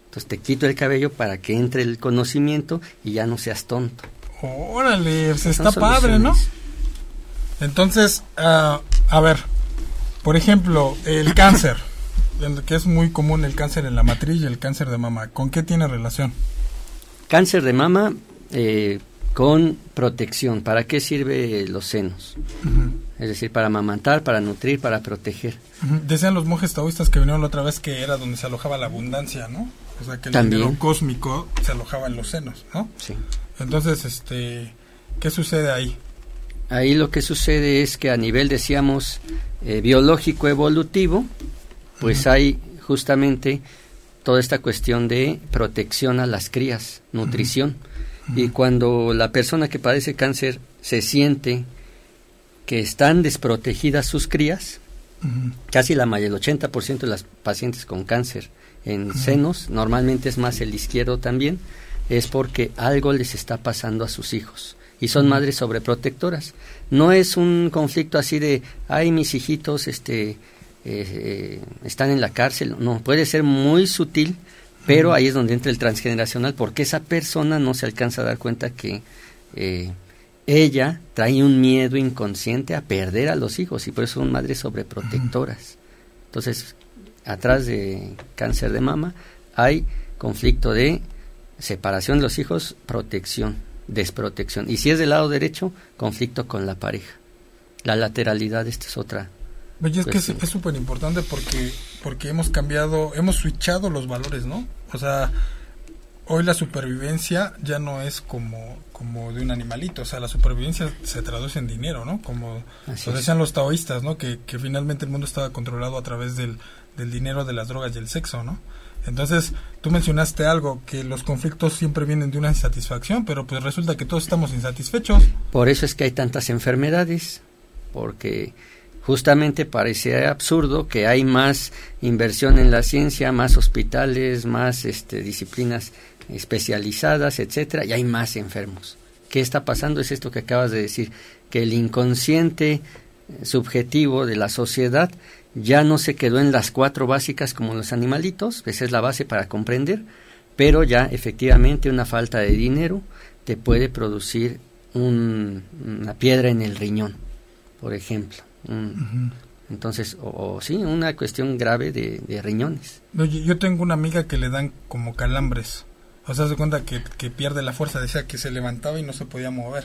Entonces te quito el cabello para que entre el conocimiento y ya no seas tonto. Órale, se está padre, ¿no? Entonces, uh, a ver, por ejemplo, el cáncer, que es muy común el cáncer en la matriz y el cáncer de mama, ¿con qué tiene relación? Cáncer de mama eh, con protección. ¿Para qué sirve los senos? Es decir, para amamantar, para nutrir, para proteger. Decían los monjes taoístas que vinieron la otra vez que era donde se alojaba la abundancia, ¿no? O sea, que el También. cósmico se alojaba en los senos, ¿no? Sí. Entonces, este, ¿qué sucede ahí? Ahí lo que sucede es que a nivel, decíamos, eh, biológico evolutivo, pues hay justamente toda esta cuestión de protección a las crías, nutrición. Y cuando la persona que padece cáncer se siente que están desprotegidas sus crías, casi la mayoría, el 80% de las pacientes con cáncer en senos, normalmente es más el izquierdo también, es porque algo les está pasando a sus hijos. Y son madres sobreprotectoras. No es un conflicto así de, ay, mis hijitos este, eh, eh, están en la cárcel. No, puede ser muy sutil, pero ahí es donde entra el transgeneracional, porque esa persona no se alcanza a dar cuenta que eh, ella trae un miedo inconsciente a perder a los hijos y por eso son madres sobreprotectoras. Entonces, atrás de cáncer de mama hay conflicto de separación de los hijos, protección desprotección. Y si es del lado derecho, conflicto con la pareja. La lateralidad, esta es otra. Oye, es que es súper importante porque, porque hemos cambiado, hemos switchado los valores, ¿no? O sea, hoy la supervivencia ya no es como, como de un animalito, o sea, la supervivencia se traduce en dinero, ¿no? Como lo decían los taoístas, ¿no? Que, que finalmente el mundo estaba controlado a través del, del dinero, de las drogas y el sexo, ¿no? Entonces, tú mencionaste algo, que los conflictos siempre vienen de una insatisfacción, pero pues resulta que todos estamos insatisfechos. Por eso es que hay tantas enfermedades, porque justamente parece absurdo que hay más inversión en la ciencia, más hospitales, más este, disciplinas especializadas, etcétera, y hay más enfermos. ¿Qué está pasando? Es esto que acabas de decir, que el inconsciente subjetivo de la sociedad ya no se quedó en las cuatro básicas como los animalitos, esa es la base para comprender, pero ya efectivamente una falta de dinero te puede producir una piedra en el riñón, por ejemplo. Entonces, o, sí, una cuestión grave de, riñones. Oye, yo tengo una amiga que le dan como calambres. O sea, se cuenta que, que pierde la fuerza, decía que se levantaba y no se podía mover.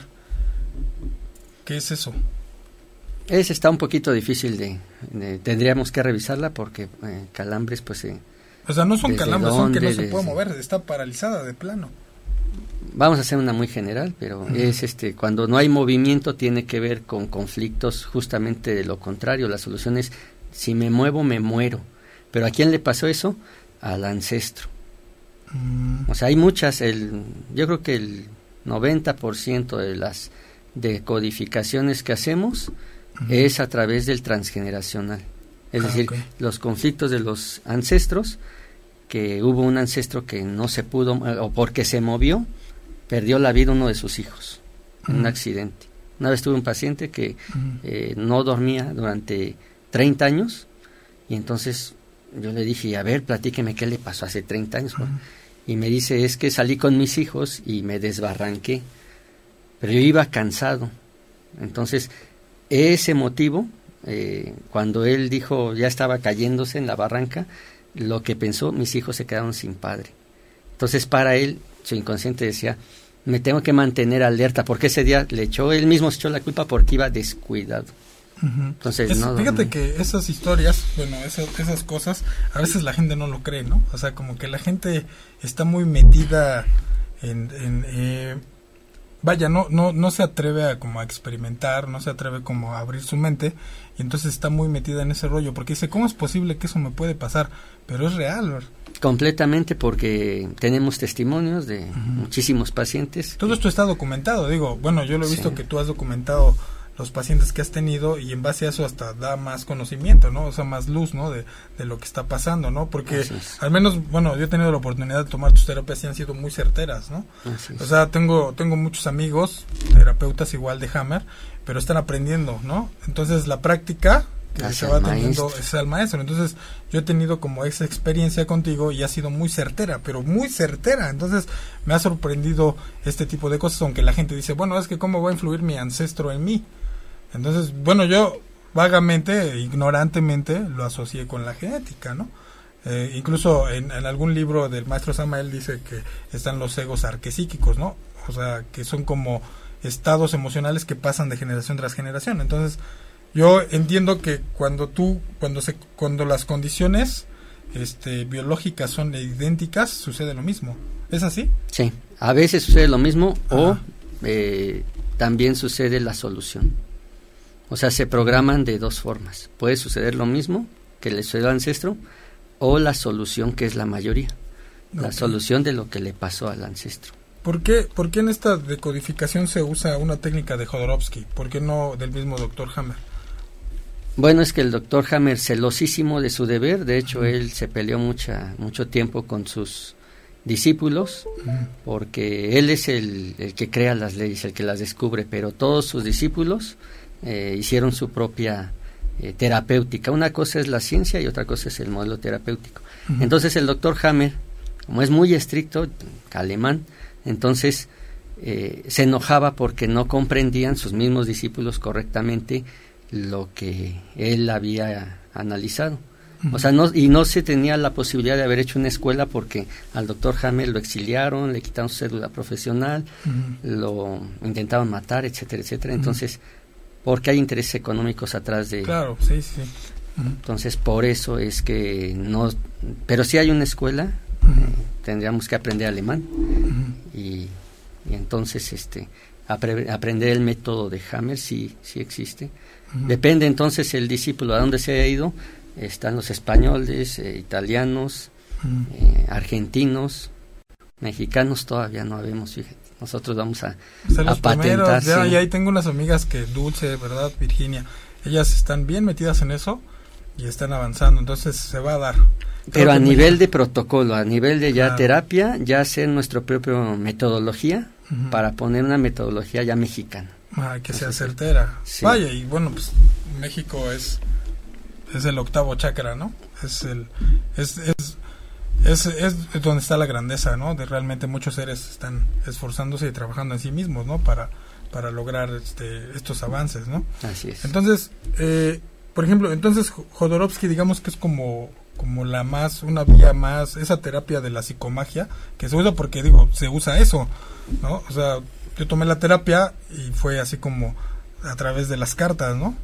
¿Qué es eso? Es está un poquito difícil de, tendríamos que revisarla porque eh, calambres pues eh, o sea no son calambres son que no se puede mover está paralizada de plano vamos a hacer una muy general pero es este cuando no hay movimiento tiene que ver con conflictos justamente de lo contrario. La solución es si me muevo me muero. Pero a quién le pasó eso al ancestro. Mm. o sea hay muchas el yo creo que el 90% de las decodificaciones que hacemos es a través del transgeneracional. Es ah, decir, los conflictos de los ancestros, que hubo un ancestro que no se pudo, o porque se movió, perdió la vida uno de sus hijos en un accidente. Una vez tuve un paciente que eh, no dormía durante 30 años y entonces yo le dije, a ver, platíqueme qué le pasó hace 30 años. y me dice, es que salí con mis hijos y me desbarranqué, pero yo iba cansado. Entonces, ese motivo, eh, cuando él dijo, ya estaba cayéndose en la barranca, lo que pensó, mis hijos se quedaron sin padre. Entonces, para él, su inconsciente decía, me tengo que mantener alerta, porque ese día le echó, él mismo se echó la culpa porque iba descuidado. Entonces, fíjate que esas historias, bueno, esas, esas cosas, a veces la gente no lo cree, ¿no? O sea, como que la gente está muy metida en, eh, vaya, no, no, no se atreve a como a experimentar, no se atreve como a abrir su mente y entonces está muy metida en ese rollo porque dice, ¿cómo es posible que eso me puede pasar? Pero es real. Completamente porque tenemos testimonios de muchísimos pacientes. Todo esto está documentado, digo, bueno, yo lo he visto que tú has documentado los pacientes que has tenido y en base a eso hasta da más conocimiento, ¿no? O sea, más luz, ¿no? De, de lo que está pasando, ¿no? Porque al menos, bueno, yo he tenido la oportunidad de tomar tus terapias y han sido muy certeras, ¿no? O sea, tengo, tengo muchos amigos, terapeutas igual de Hammer, pero están aprendiendo, ¿no? Entonces la práctica que se va teniendo es al maestro. Entonces yo he tenido como esa experiencia contigo y ha sido muy certera, pero muy certera. Entonces me ha sorprendido este tipo de cosas, aunque la gente dice, bueno, es que cómo va a influir mi ancestro en mí. Entonces, bueno, yo vagamente, ignorantemente, lo asocié con la genética, ¿no? Eh, incluso en, algún libro del maestro Samael dice que están los egos arquesíquicos, ¿no? O sea, que son como estados emocionales que pasan de generación tras generación. Entonces, yo entiendo que cuando tú, cuando se, cuando las condiciones este, biológicas son idénticas, sucede lo mismo. ¿Es así? Sí, a veces sucede lo mismo o eh, también sucede la solución. O sea, se programan de dos formas. Puede suceder lo mismo que le sucedió al ancestro o la solución que es la mayoría. La solución de lo que le pasó al ancestro. ¿Por qué, ¿Por qué en esta decodificación se usa una técnica de Jodorowsky? ¿Por qué no del mismo doctor Hammer? Bueno, es que el doctor Hammer, celosísimo de su deber, de hecho él se peleó mucha, mucho tiempo con sus discípulos, porque él es el, el, que crea las leyes, el que las descubre, pero todos sus discípulos eh, hicieron su propia eh, terapéutica. Una cosa es la ciencia y otra cosa es el modelo terapéutico. Entonces el doctor Hammer, como es muy estricto, alemán, entonces eh, se enojaba porque no comprendían sus mismos discípulos correctamente lo que él había analizado. O sea, no, y no se tenía la posibilidad de haber hecho una escuela porque al doctor Hammer lo exiliaron, le quitaron su cédula profesional, lo intentaban matar, etcétera, etcétera. Entonces, porque hay intereses económicos atrás de... Claro, sí, sí. Entonces, por eso es que no... Pero si hay una escuela, eh, tendríamos que aprender alemán y, entonces este aprender el método de Hammer sí, sí existe. Depende entonces el discípulo a dónde se ha ido. Están los españoles, eh, italianos, eh, argentinos, mexicanos todavía no habemos, fíjate nosotros vamos a, a patentar. ya, y ahí tengo unas amigas que Dulce, ¿verdad? Virginia, ellas están bien metidas en eso y están avanzando, entonces se va a dar. Pero a nivel de protocolo, a nivel de ya terapia, ya hacer nuestra propia metodología para poner una metodología ya mexicana. Ah, que sea certera. Vaya, y bueno, pues México es es el octavo chakra, ¿no? Es el es, es es, es donde está la grandeza, ¿no? De realmente muchos seres están esforzándose y trabajando en sí mismos, ¿no? Para, para lograr este, estos avances, ¿no? Así es. Entonces, eh, por ejemplo, entonces Jodorowsky digamos que es como como la más, una vía más, esa terapia de la psicomagia, que se usa porque, digo, se usa eso, ¿no? O sea, yo tomé la terapia y fue así como a través de las cartas, ¿no?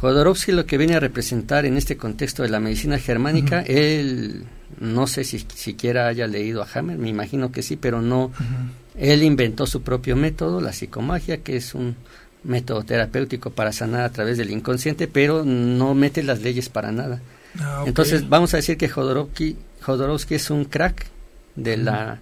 Jodorowsky lo que viene a representar en este contexto de la medicina germánica, él no sé si siquiera haya leído a Hammer, me imagino que sí, pero no. Él inventó su propio método, la psicomagia, que es un método terapéutico para sanar a través del inconsciente, pero no mete las leyes para nada. Ah, Entonces, vamos a decir que Jodorowsky, Jodorowsky es un crack de la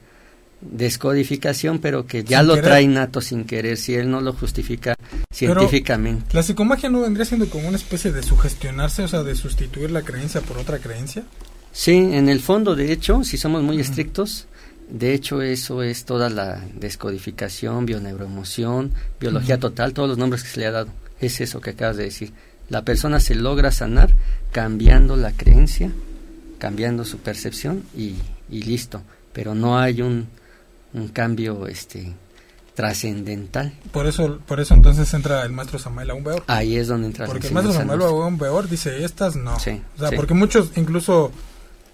descodificación, pero que ya lo trae nato sin querer, si él no lo justifica científicamente. ¿La psicomagia no vendría siendo como una especie de sugestionarse, o sea, de sustituir la creencia por otra creencia? Sí, en el fondo, de hecho, si somos muy estrictos, de hecho eso es toda la descodificación, bioneuroemoción, biología total, todos los nombres que se le ha dado. Es eso que acabas de decir. La persona se logra sanar cambiando la creencia, cambiando su percepción y, y listo. pero no hay un, un cambio este trascendental. Por eso, por eso entonces entra el maestro Samuel Aumbeor. Ahí es donde entra Porque el maestro Samuel Aumbeor dice, estas no. Sí, o sea, sí. porque muchos incluso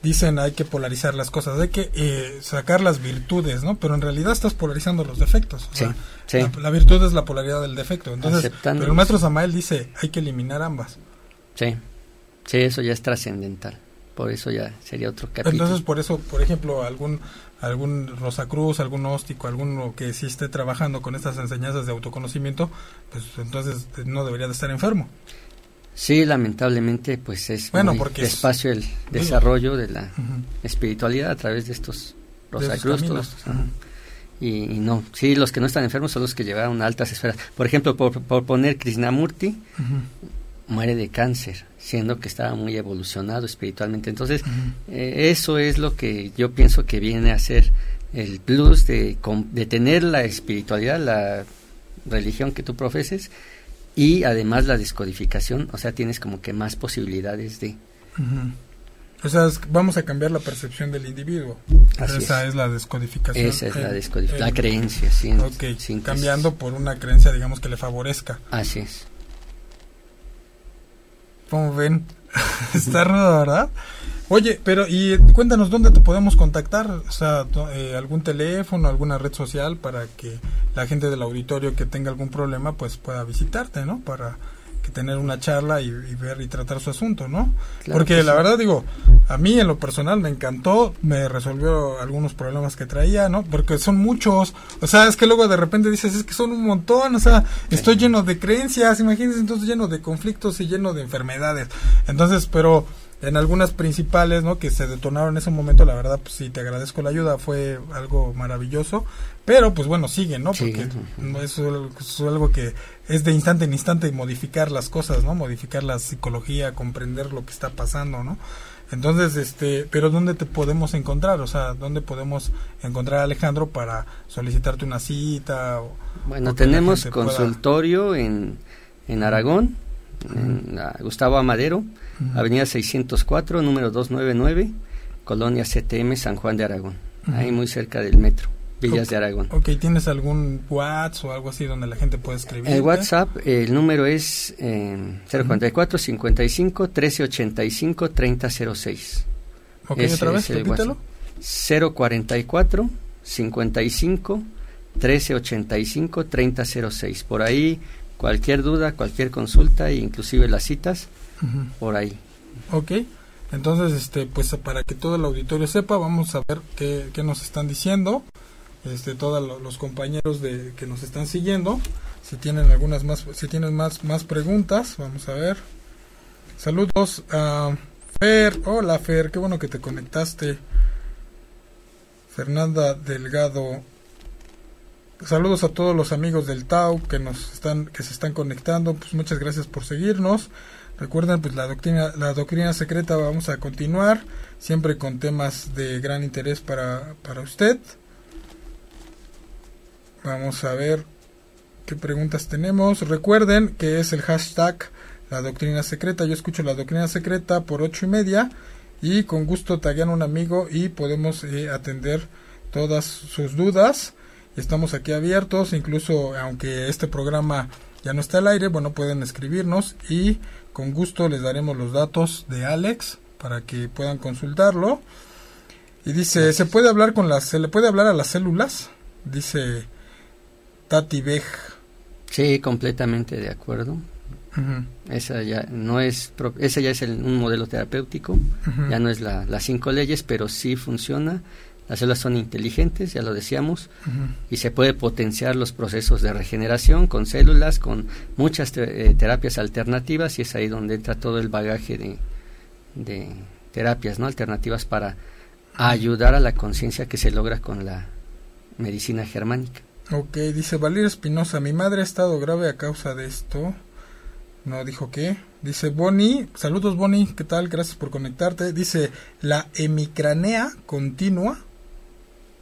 dicen hay que polarizar las cosas, hay que eh, sacar las virtudes, ¿no? Pero en realidad estás polarizando los defectos. O Sí, sea. La, la virtud es la polaridad del defecto. Entonces, pero el maestro Samael dice hay que eliminar ambas. Sí, sí, eso ya es trascendental. Por eso ya sería otro capítulo. Entonces, por eso, por ejemplo, algún algún Rosacruz, algún óstico, alguno que sí esté trabajando con estas enseñanzas de autoconocimiento, pues entonces no debería de estar enfermo. Sí, lamentablemente, pues es Bueno, muy porque es- despacio el desarrollo de la espiritualidad a través de estos todos, ajá. y, y no, sí, los que no están enfermos son los que llegaron a altas esferas. Por ejemplo, por, por poner Krishnamurti. Muere de cáncer, siendo que estaba muy evolucionado espiritualmente. Entonces, eh, eso es lo que yo pienso que viene a ser el plus de, tener la espiritualidad, la religión que tú profeses y además la descodificación, o sea, tienes como que más posibilidades de... O sea, es- vamos a cambiar la percepción del individuo. Así Esa es. la descodificación. Esa es la descodificación, la creencia, sí. Ok, cambiando por una creencia, digamos, que le favorezca. Así es. Como ven, está rudo, ¿verdad? Oye, pero y cuéntanos dónde te podemos contactar, o sea, eh, algún teléfono, alguna red social para que la gente del auditorio que tenga algún problema pues pueda visitarte, ¿no? Para que tener una charla y, y ver y tratar su asunto, ¿no? Claro Porque que la verdad digo, a mí en lo personal me encantó, me resolvió algunos problemas que traía, ¿no? Porque son muchos, o sea, es que luego de repente dices, es que son un montón, o sea, estoy lleno de creencias, imagínense entonces lleno de conflictos y lleno de enfermedades. Entonces, pero en algunas principales, ¿no? Que se detonaron en ese momento, la verdad, pues sí, te agradezco la ayuda, fue algo maravilloso, pero pues bueno, sigue, ¿no? Porque ujú. no es, algo- es algo que es de instante en instante modificar las cosas, ¿no? Modificar la psicología, comprender lo que está pasando, ¿no? Entonces, este, pero ¿dónde te podemos encontrar? O sea, ¿dónde podemos encontrar a Alejandro para solicitarte una cita? O, Bueno, o tenemos pueda- consultorio en, en Aragón, en la Gustavo Amadero, Ujú. Avenida 604, número 299, Colonia CTM, San Juan de Aragón. Ahí muy cerca del metro, Villas Ok. de Aragón. Ok, ¿tienes algún WhatsApp o algo así donde la gente pueda escribir? El WhatsApp, el número es eh, 044 55 1385 3006. Ok, Ese otra vez, repítelo. 044 55 1385 3006. Por ahí cualquier duda, cualquier consulta e inclusive las citas Ujú. por ahí. Ok, entonces, este, pues para que todo el auditorio sepa, vamos a ver qué, qué nos están diciendo, este, todos lo- los compañeros de que nos están siguiendo, si tienen algunas más, si tienen más, más preguntas, vamos a ver. Saludos a Fer, hola Fer, qué bueno que te conectaste. Fernanda Delgado, saludos a todos los amigos del Tau que nos están, que se están conectando, pues muchas gracias por seguirnos. Recuerden, pues la doctrina, la doctrina secreta vamos a continuar, siempre con temas de gran interés para, para usted. Vamos a ver qué preguntas tenemos. Recuerden que es el hashtag la doctrina secreta. Yo escucho la doctrina secreta por ocho y media y con gusto taguean a un amigo y podemos eh, atender todas sus dudas. Estamos aquí abiertos, incluso aunque este programa ya no está al aire, bueno, pueden escribirnos y con gusto les daremos los datos de Alex para que puedan consultarlo. Y dice, ¿se puede hablar con las, se le puede hablar a las células? Dice Tati Bej. Sí, completamente de acuerdo. Ujú, Esa ya no es ese ya es el- un modelo terapéutico, ya no es la, las cinco leyes, pero sí funciona. Las células son inteligentes, ya lo decíamos, y se puede potenciar los procesos de regeneración con células, con muchas te- eh, terapias alternativas y es ahí donde entra todo el bagaje de, de terapias no alternativas para ayudar a la conciencia que se logra con la medicina germánica. Ok, dice Valeria Espinosa, mi madre ha estado grave a causa de esto. No dijo qué. Dice Bonnie, saludos Bonnie, ¿qué tal? Gracias por conectarte. Dice, la hemicranea continua,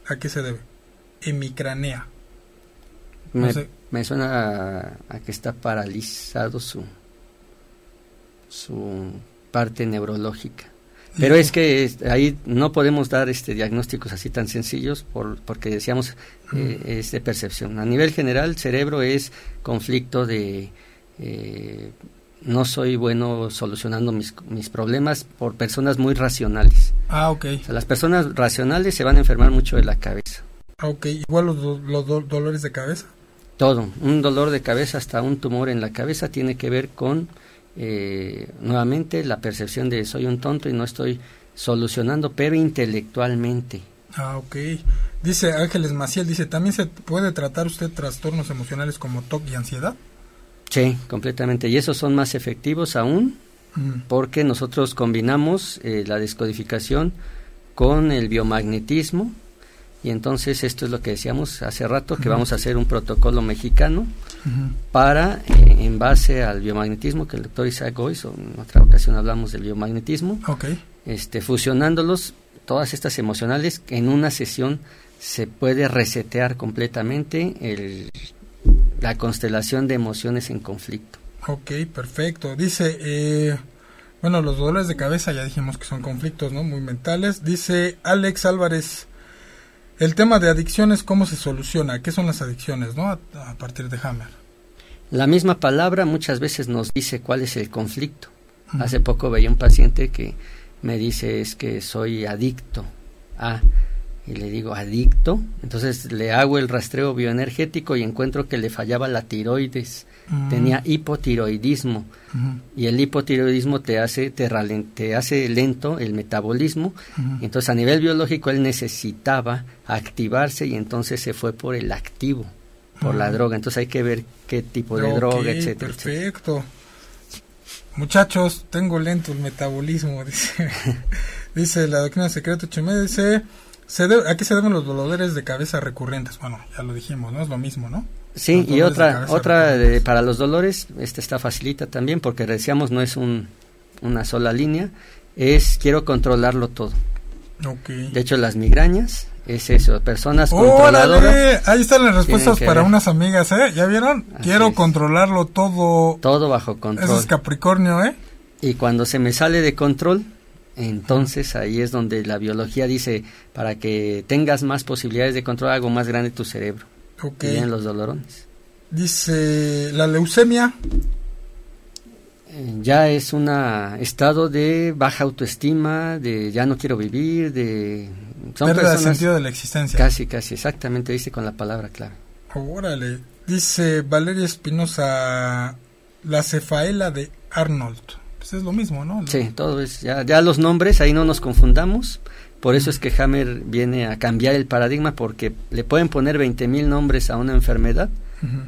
¿a qué se debe? Hemicranea. No Me, sé. me suena a, a que está paralizado su su parte neurológica. Pero es que ahí no podemos dar este diagnósticos así tan sencillos por, porque decíamos eh, es de percepción. A nivel general, cerebro es conflicto de eh, no soy bueno solucionando mis, mis problemas por personas muy racionales. Ah, ok. las personas racionales se van a enfermar mucho de la cabeza. Ah, ok. ¿Igual los, los dolores de cabeza? Todo. Un dolor de cabeza hasta un tumor en la cabeza tiene que ver con, eh, nuevamente, la percepción de soy un tonto y no estoy solucionando, pero intelectualmente. Ah, ok. Dice Ángeles Maciel, dice, ¿también se puede tratar usted trastornos emocionales como TOC y ansiedad? Sí, completamente. Y esos son más efectivos aún mm. porque nosotros combinamos eh, la descodificación con el biomagnetismo. Y entonces esto es lo que decíamos hace rato, que vamos a hacer un protocolo mexicano para, eh, en base al biomagnetismo, que el doctor Isaac o en otra ocasión hablamos del biomagnetismo, este, fusionándolos, todas estas emocionales, en una sesión se puede resetear completamente el la constelación de emociones en conflicto. Ok, perfecto. Dice, eh, bueno, los dolores de cabeza ya dijimos que son conflictos, ¿no? Muy mentales. Dice Alex Álvarez, el tema de adicciones, ¿cómo se soluciona? ¿Qué son las adicciones, no? A, partir de Hammer. La misma palabra muchas veces nos dice cuál es el conflicto. Hace poco veía un paciente que me dice es que soy adicto a y le digo adicto, entonces le hago el rastreo bioenergético y encuentro que le fallaba la tiroides, mm. tenía hipotiroidismo. Y el hipotiroidismo te hace te, te hace lento el metabolismo, entonces a nivel biológico él necesitaba activarse y entonces se fue por el activo, por la droga, entonces hay que ver qué tipo de droga, etcétera. Perfecto. Muchachos, tengo lento el metabolismo, dice, dice la doctrina secreta Chumé, dice se ¿A qué se deben los dolores de cabeza recurrentes? Bueno, ya lo dijimos, ¿no? Es lo mismo, ¿no? Sí, y otra, otra para los dolores, esta está facilita también porque decíamos no es un, una sola línea, es quiero controlarlo todo. Okay. De hecho, las migrañas es eso, personas controladoras. Ahí están las respuestas para unas amigas, ¿eh? ¿Ya vieron? quiero controlarlo todo. Todo bajo control. Eso es Capricornio, ¿eh? Y cuando se me sale de control, entonces ahí es donde la biología dice, para que tengas más posibilidades de controlar algo más grande tu cerebro. Ok. vienen los dolorones. Dice, la leucemia. Eh, ya es un estado de baja autoestima, de ya no quiero vivir, de... Son Pérdida sentido de la existencia. Casi, casi, exactamente, dice con la palabra clave. Órale. Dice Valeria Espinosa, la cefaela de Arnold. Pues es lo mismo, ¿no? Sí, todo es, ya, ya los nombres, ahí no nos confundamos. Por eso es que Hammer viene a cambiar el paradigma porque le pueden poner 20.000 nombres a una enfermedad.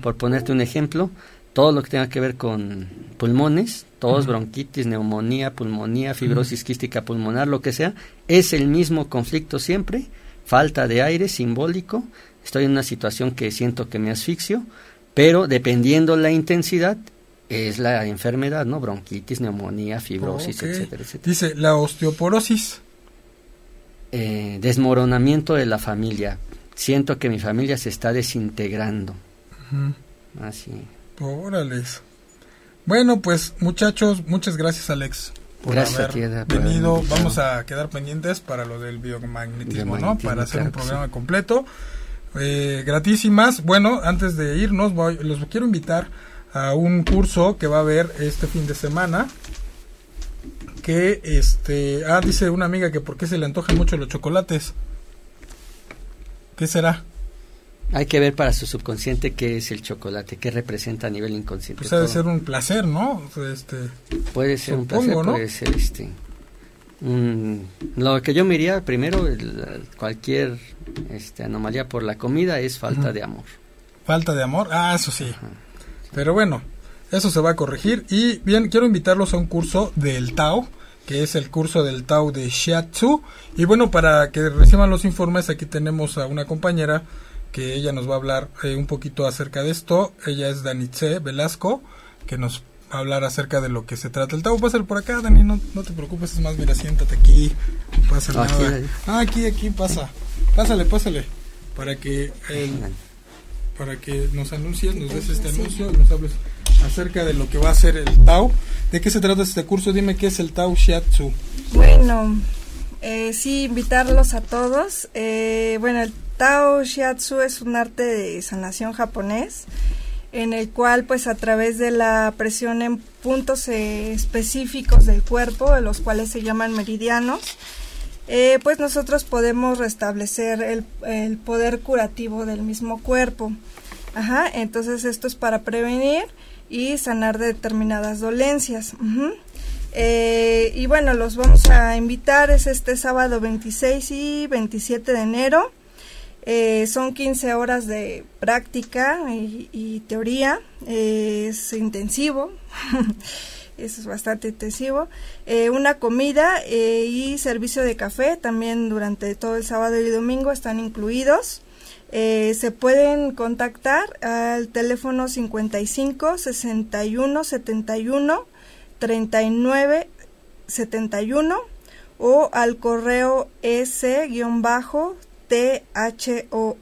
Por ponerte un ejemplo, todo lo que tenga que ver con pulmones, tos, bronquitis, neumonía, pulmonía, fibrosis quística pulmonar, lo que sea, es el mismo conflicto siempre, falta de aire simbólico, estoy en una situación que siento que me asfixio, pero dependiendo la intensidad, es la enfermedad, ¿no? Bronquitis, neumonía, fibrosis, etcétera, etcétera. Dice, la osteoporosis. Eh, desmoronamiento de la familia. Siento que mi familia se está desintegrando. Así. Órales. Bueno, pues muchachos, muchas gracias Alex por haber venido. Vamos a quedar pendientes para lo del biomagnetismo, ¿no? Para hacer un programa completo. Eh, gratísimas. Bueno, antes de irnos, voy, los quiero invitar a un curso que va a haber este fin de semana que este ah dice una amiga que por qué se le antojan mucho los chocolates qué será hay que ver para su subconsciente qué es el chocolate qué representa a nivel inconsciente pues debe ser un placer no este puede ser un placer puede ser este lo que yo miraría primero cualquier este anomalía por la comida es falta de amor. Falta de amor ah eso sí. Pero bueno, eso se va a corregir. Y bien, quiero invitarlos a un curso del Tao, que es el curso del Tao de Shiatsu. Y bueno, para que reciban los informes, aquí tenemos a una compañera que ella nos va a hablar eh, un poquito acerca de esto. Ella es Danitze Velasco, que nos va a hablar acerca de lo que se trata el Tao. Pásale por acá, Dani, no, no te preocupes, es más, mira, siéntate aquí. Pásale aquí, Ah, aquí, aquí, pasa. Pásale, pásale. Para que el para que nos anuncies, nos des este anuncio y nos hables. acerca de lo que va a ser el Tao. ¿De qué se trata este curso? Dime qué es el Tao Shiatsu. Bueno, eh, sí, invitarlos a todos. Eh, bueno, el Tao Shiatsu es un arte de sanación japonés en el cual pues a través de la presión en puntos específicos del cuerpo, los cuales se llaman meridianos, eh, pues nosotros podemos restablecer el, poder curativo del mismo cuerpo. Ajá, entonces esto es para prevenir y sanar determinadas dolencias. eh, y bueno, los vamos a invitar, es este sábado 26 y 27 de enero. Eh, son 15 horas de práctica y, teoría, eh, es intensivo, es bastante intensivo. Eh, una comida y servicio de café también durante todo el sábado y domingo están incluidos. Se pueden contactar al teléfono 55 61 71 39 71 o al correo s-thor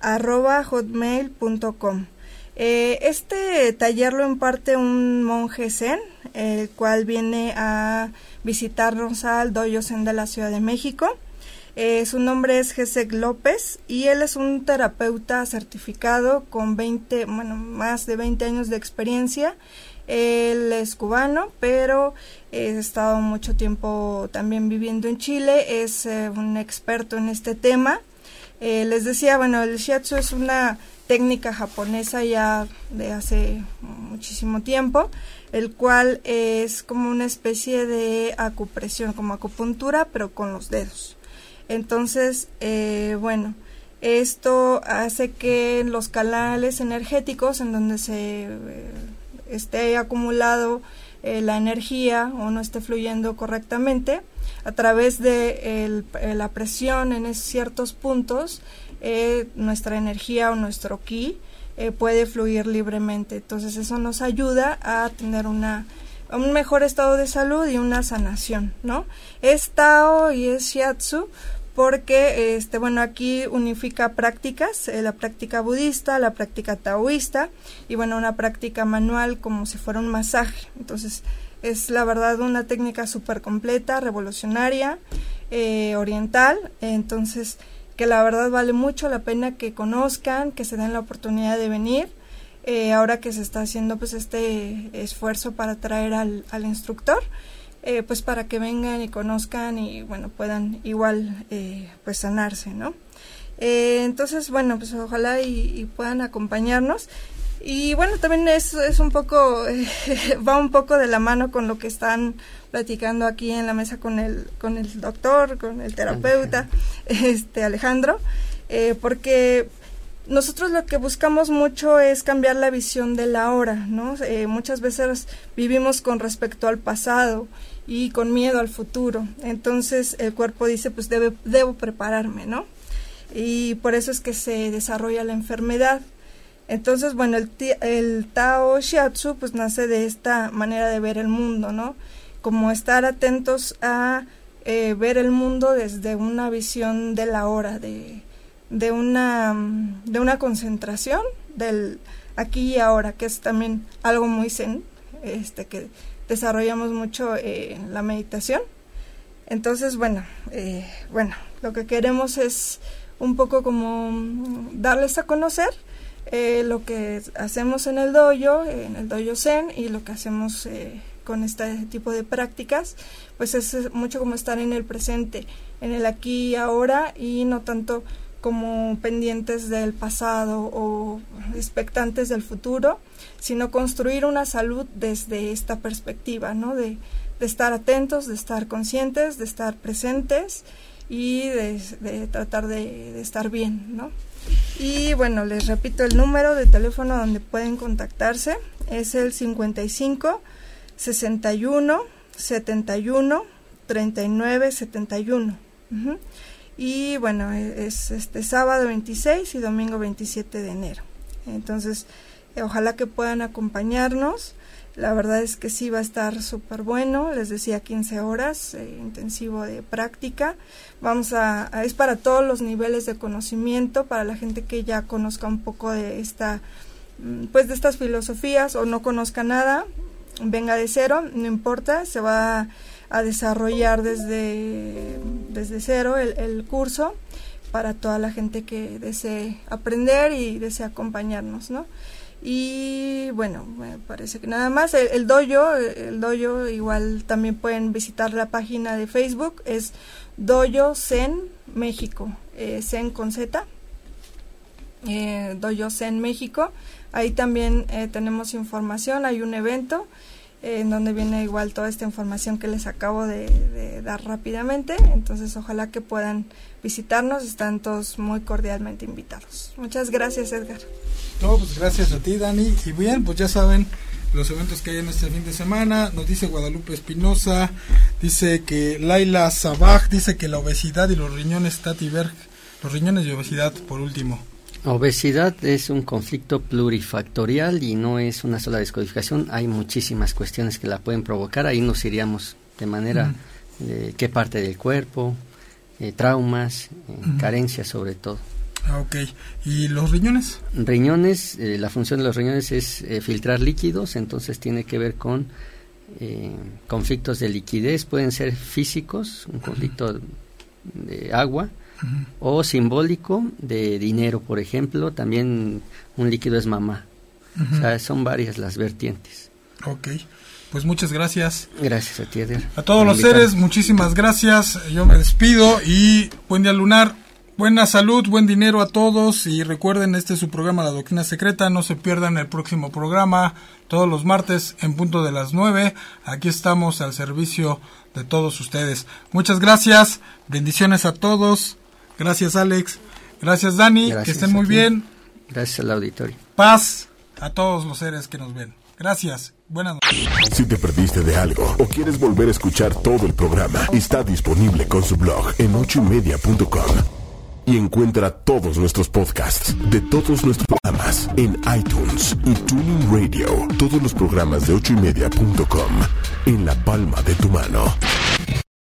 arroba hotmail.com. Eh, este taller lo imparte un monje zen, el cual viene a visitarnos al Doyo Zen de la Ciudad de México. Eh, su nombre es Gesek López y él es un terapeuta certificado con 20, bueno, más de 20 años de experiencia. Él es cubano, pero ha estado mucho tiempo también viviendo en Chile, es eh, un experto en este tema. Eh, les decía, bueno, el shiatsu es una técnica japonesa ya de hace muchísimo tiempo, el cual es como una especie de acupresión, como acupuntura, pero con los dedos. Entonces, eh, bueno, esto hace que los canales energéticos en donde se esté acumulado eh, la energía o no esté fluyendo correctamente, a través de el, la presión en ciertos puntos, eh, nuestra energía o nuestro ki eh, puede fluir libremente. Entonces eso nos ayuda a tener una un mejor estado de salud y una sanación, ¿no? Es Tao y es Shiatsu porque este bueno aquí unifica prácticas eh, la práctica budista la práctica taoísta y bueno una práctica manual como si fuera un masaje. Entonces es la verdad una técnica súper completa revolucionaria eh, oriental. Entonces que la verdad vale mucho la pena que conozcan que se den la oportunidad de venir eh, ahora que se está haciendo pues este esfuerzo para traer al, al instructor eh, pues para que vengan y conozcan y bueno puedan igual eh, pues sanarse no eh, entonces bueno pues ojalá y, y, puedan acompañarnos. Y bueno también es, es un poco va un poco de la mano con lo que están platicando aquí en la mesa con el con el doctor con el terapeuta este Alejandro porque nosotros lo que buscamos mucho es cambiar la visión de la hora, ¿no? Eh, muchas veces vivimos con respecto al pasado y con miedo al futuro. Entonces el cuerpo dice, pues debe, debo prepararme, ¿no? Y por eso es que se desarrolla la enfermedad. Entonces, bueno, el, el Tao Shiatsu pues nace de esta manera de ver el mundo, ¿no? Como estar atentos a eh, ver el mundo desde una visión de la hora, de, de, una, de una concentración del aquí y ahora, que es también algo muy zen, este, que desarrollamos mucho eh, la meditación. Entonces, bueno, eh, bueno, lo que queremos es un poco como darles a conocer eh, lo que hacemos en el dojo, en el dojo zen y lo que hacemos eh, con este tipo de prácticas, pues es mucho como estar en el presente, en el aquí y ahora y no tanto como pendientes del pasado o expectantes del futuro, sino construir una salud desde esta perspectiva, ¿no? De, estar atentos, de estar conscientes, de estar presentes y de, tratar de, estar bien, ¿no? Y bueno, les repito el número de teléfono donde pueden contactarse, es el 55 61 71 39 71. Uh y bueno, es este sábado 26 y domingo 27 de enero. Entonces, eh, ojalá que puedan acompañarnos. La verdad es que sí va a estar súper bueno. Les decía 15 horas eh, intensivo de práctica. Vamos a, a, es para todos los niveles de conocimiento, para la gente que ya conozca un poco de esta mm, pues de estas filosofías o no conozca nada, venga de cero, no importa, se va a desarrollar desde, desde cero el, el curso para toda la gente que desee aprender y desee acompañarnos, ¿no? Y bueno, me parece que nada más. El, el dojo, el dojo igual también pueden visitar la página de Facebook, es Dojo Zen México, eh, Zen con Z, eh, Dojo Zen México. Ahí también eh, tenemos información, hay un evento en donde viene igual toda esta información que les acabo de, dar rápidamente. Entonces ojalá que puedan visitarnos, están todos muy cordialmente invitados. Muchas gracias Edgar. No, pues gracias a ti Dani. Y bien, pues ya saben los eventos que hay en este fin de semana. Nos dice Guadalupe Espinosa, dice que Laila Sabaj dice que la obesidad y los riñones Tatiberg, los riñones y obesidad por último. Obesidad es un conflicto plurifactorial y no es una sola descodificación. Hay muchísimas cuestiones que la pueden provocar. Ahí nos iríamos de manera uh -huh. qué parte del cuerpo, eh, traumas, eh, uh -huh. carencias sobre todo. Ah, ok. ¿Y los riñones? Riñones, eh, la función de los riñones es eh, filtrar líquidos, entonces tiene que ver con eh, conflictos de liquidez, pueden ser físicos, un conflicto uh -huh. de agua, uh -huh. o simbólico de dinero, por ejemplo, también un líquido es mamá. Uh -huh. O sea, son varias las vertientes. Ok. Pues muchas gracias. Gracias a ti, Eder. A todos los seres, muchísimas gracias. Yo me despido y buen día lunar. Buena salud, buen dinero a todos y recuerden, este es su programa La Doctrina Secreta, no se pierdan el próximo programa todos los martes en punto de las 9. Aquí estamos al servicio de todos ustedes. Muchas gracias, bendiciones a todos. Gracias Alex, gracias Dani, gracias que estén muy bien. Gracias al auditorio. Paz a todos los seres que nos ven. Gracias. Buenas noches. Si te perdiste de algo o quieres volver a escuchar todo el programa, está disponible con su blog en ochoymedia.com y encuentra todos nuestros podcasts de todos nuestros programas en iTunes y Tuning Radio. Todos los programas de ochoymedia.com en la palma de tu mano.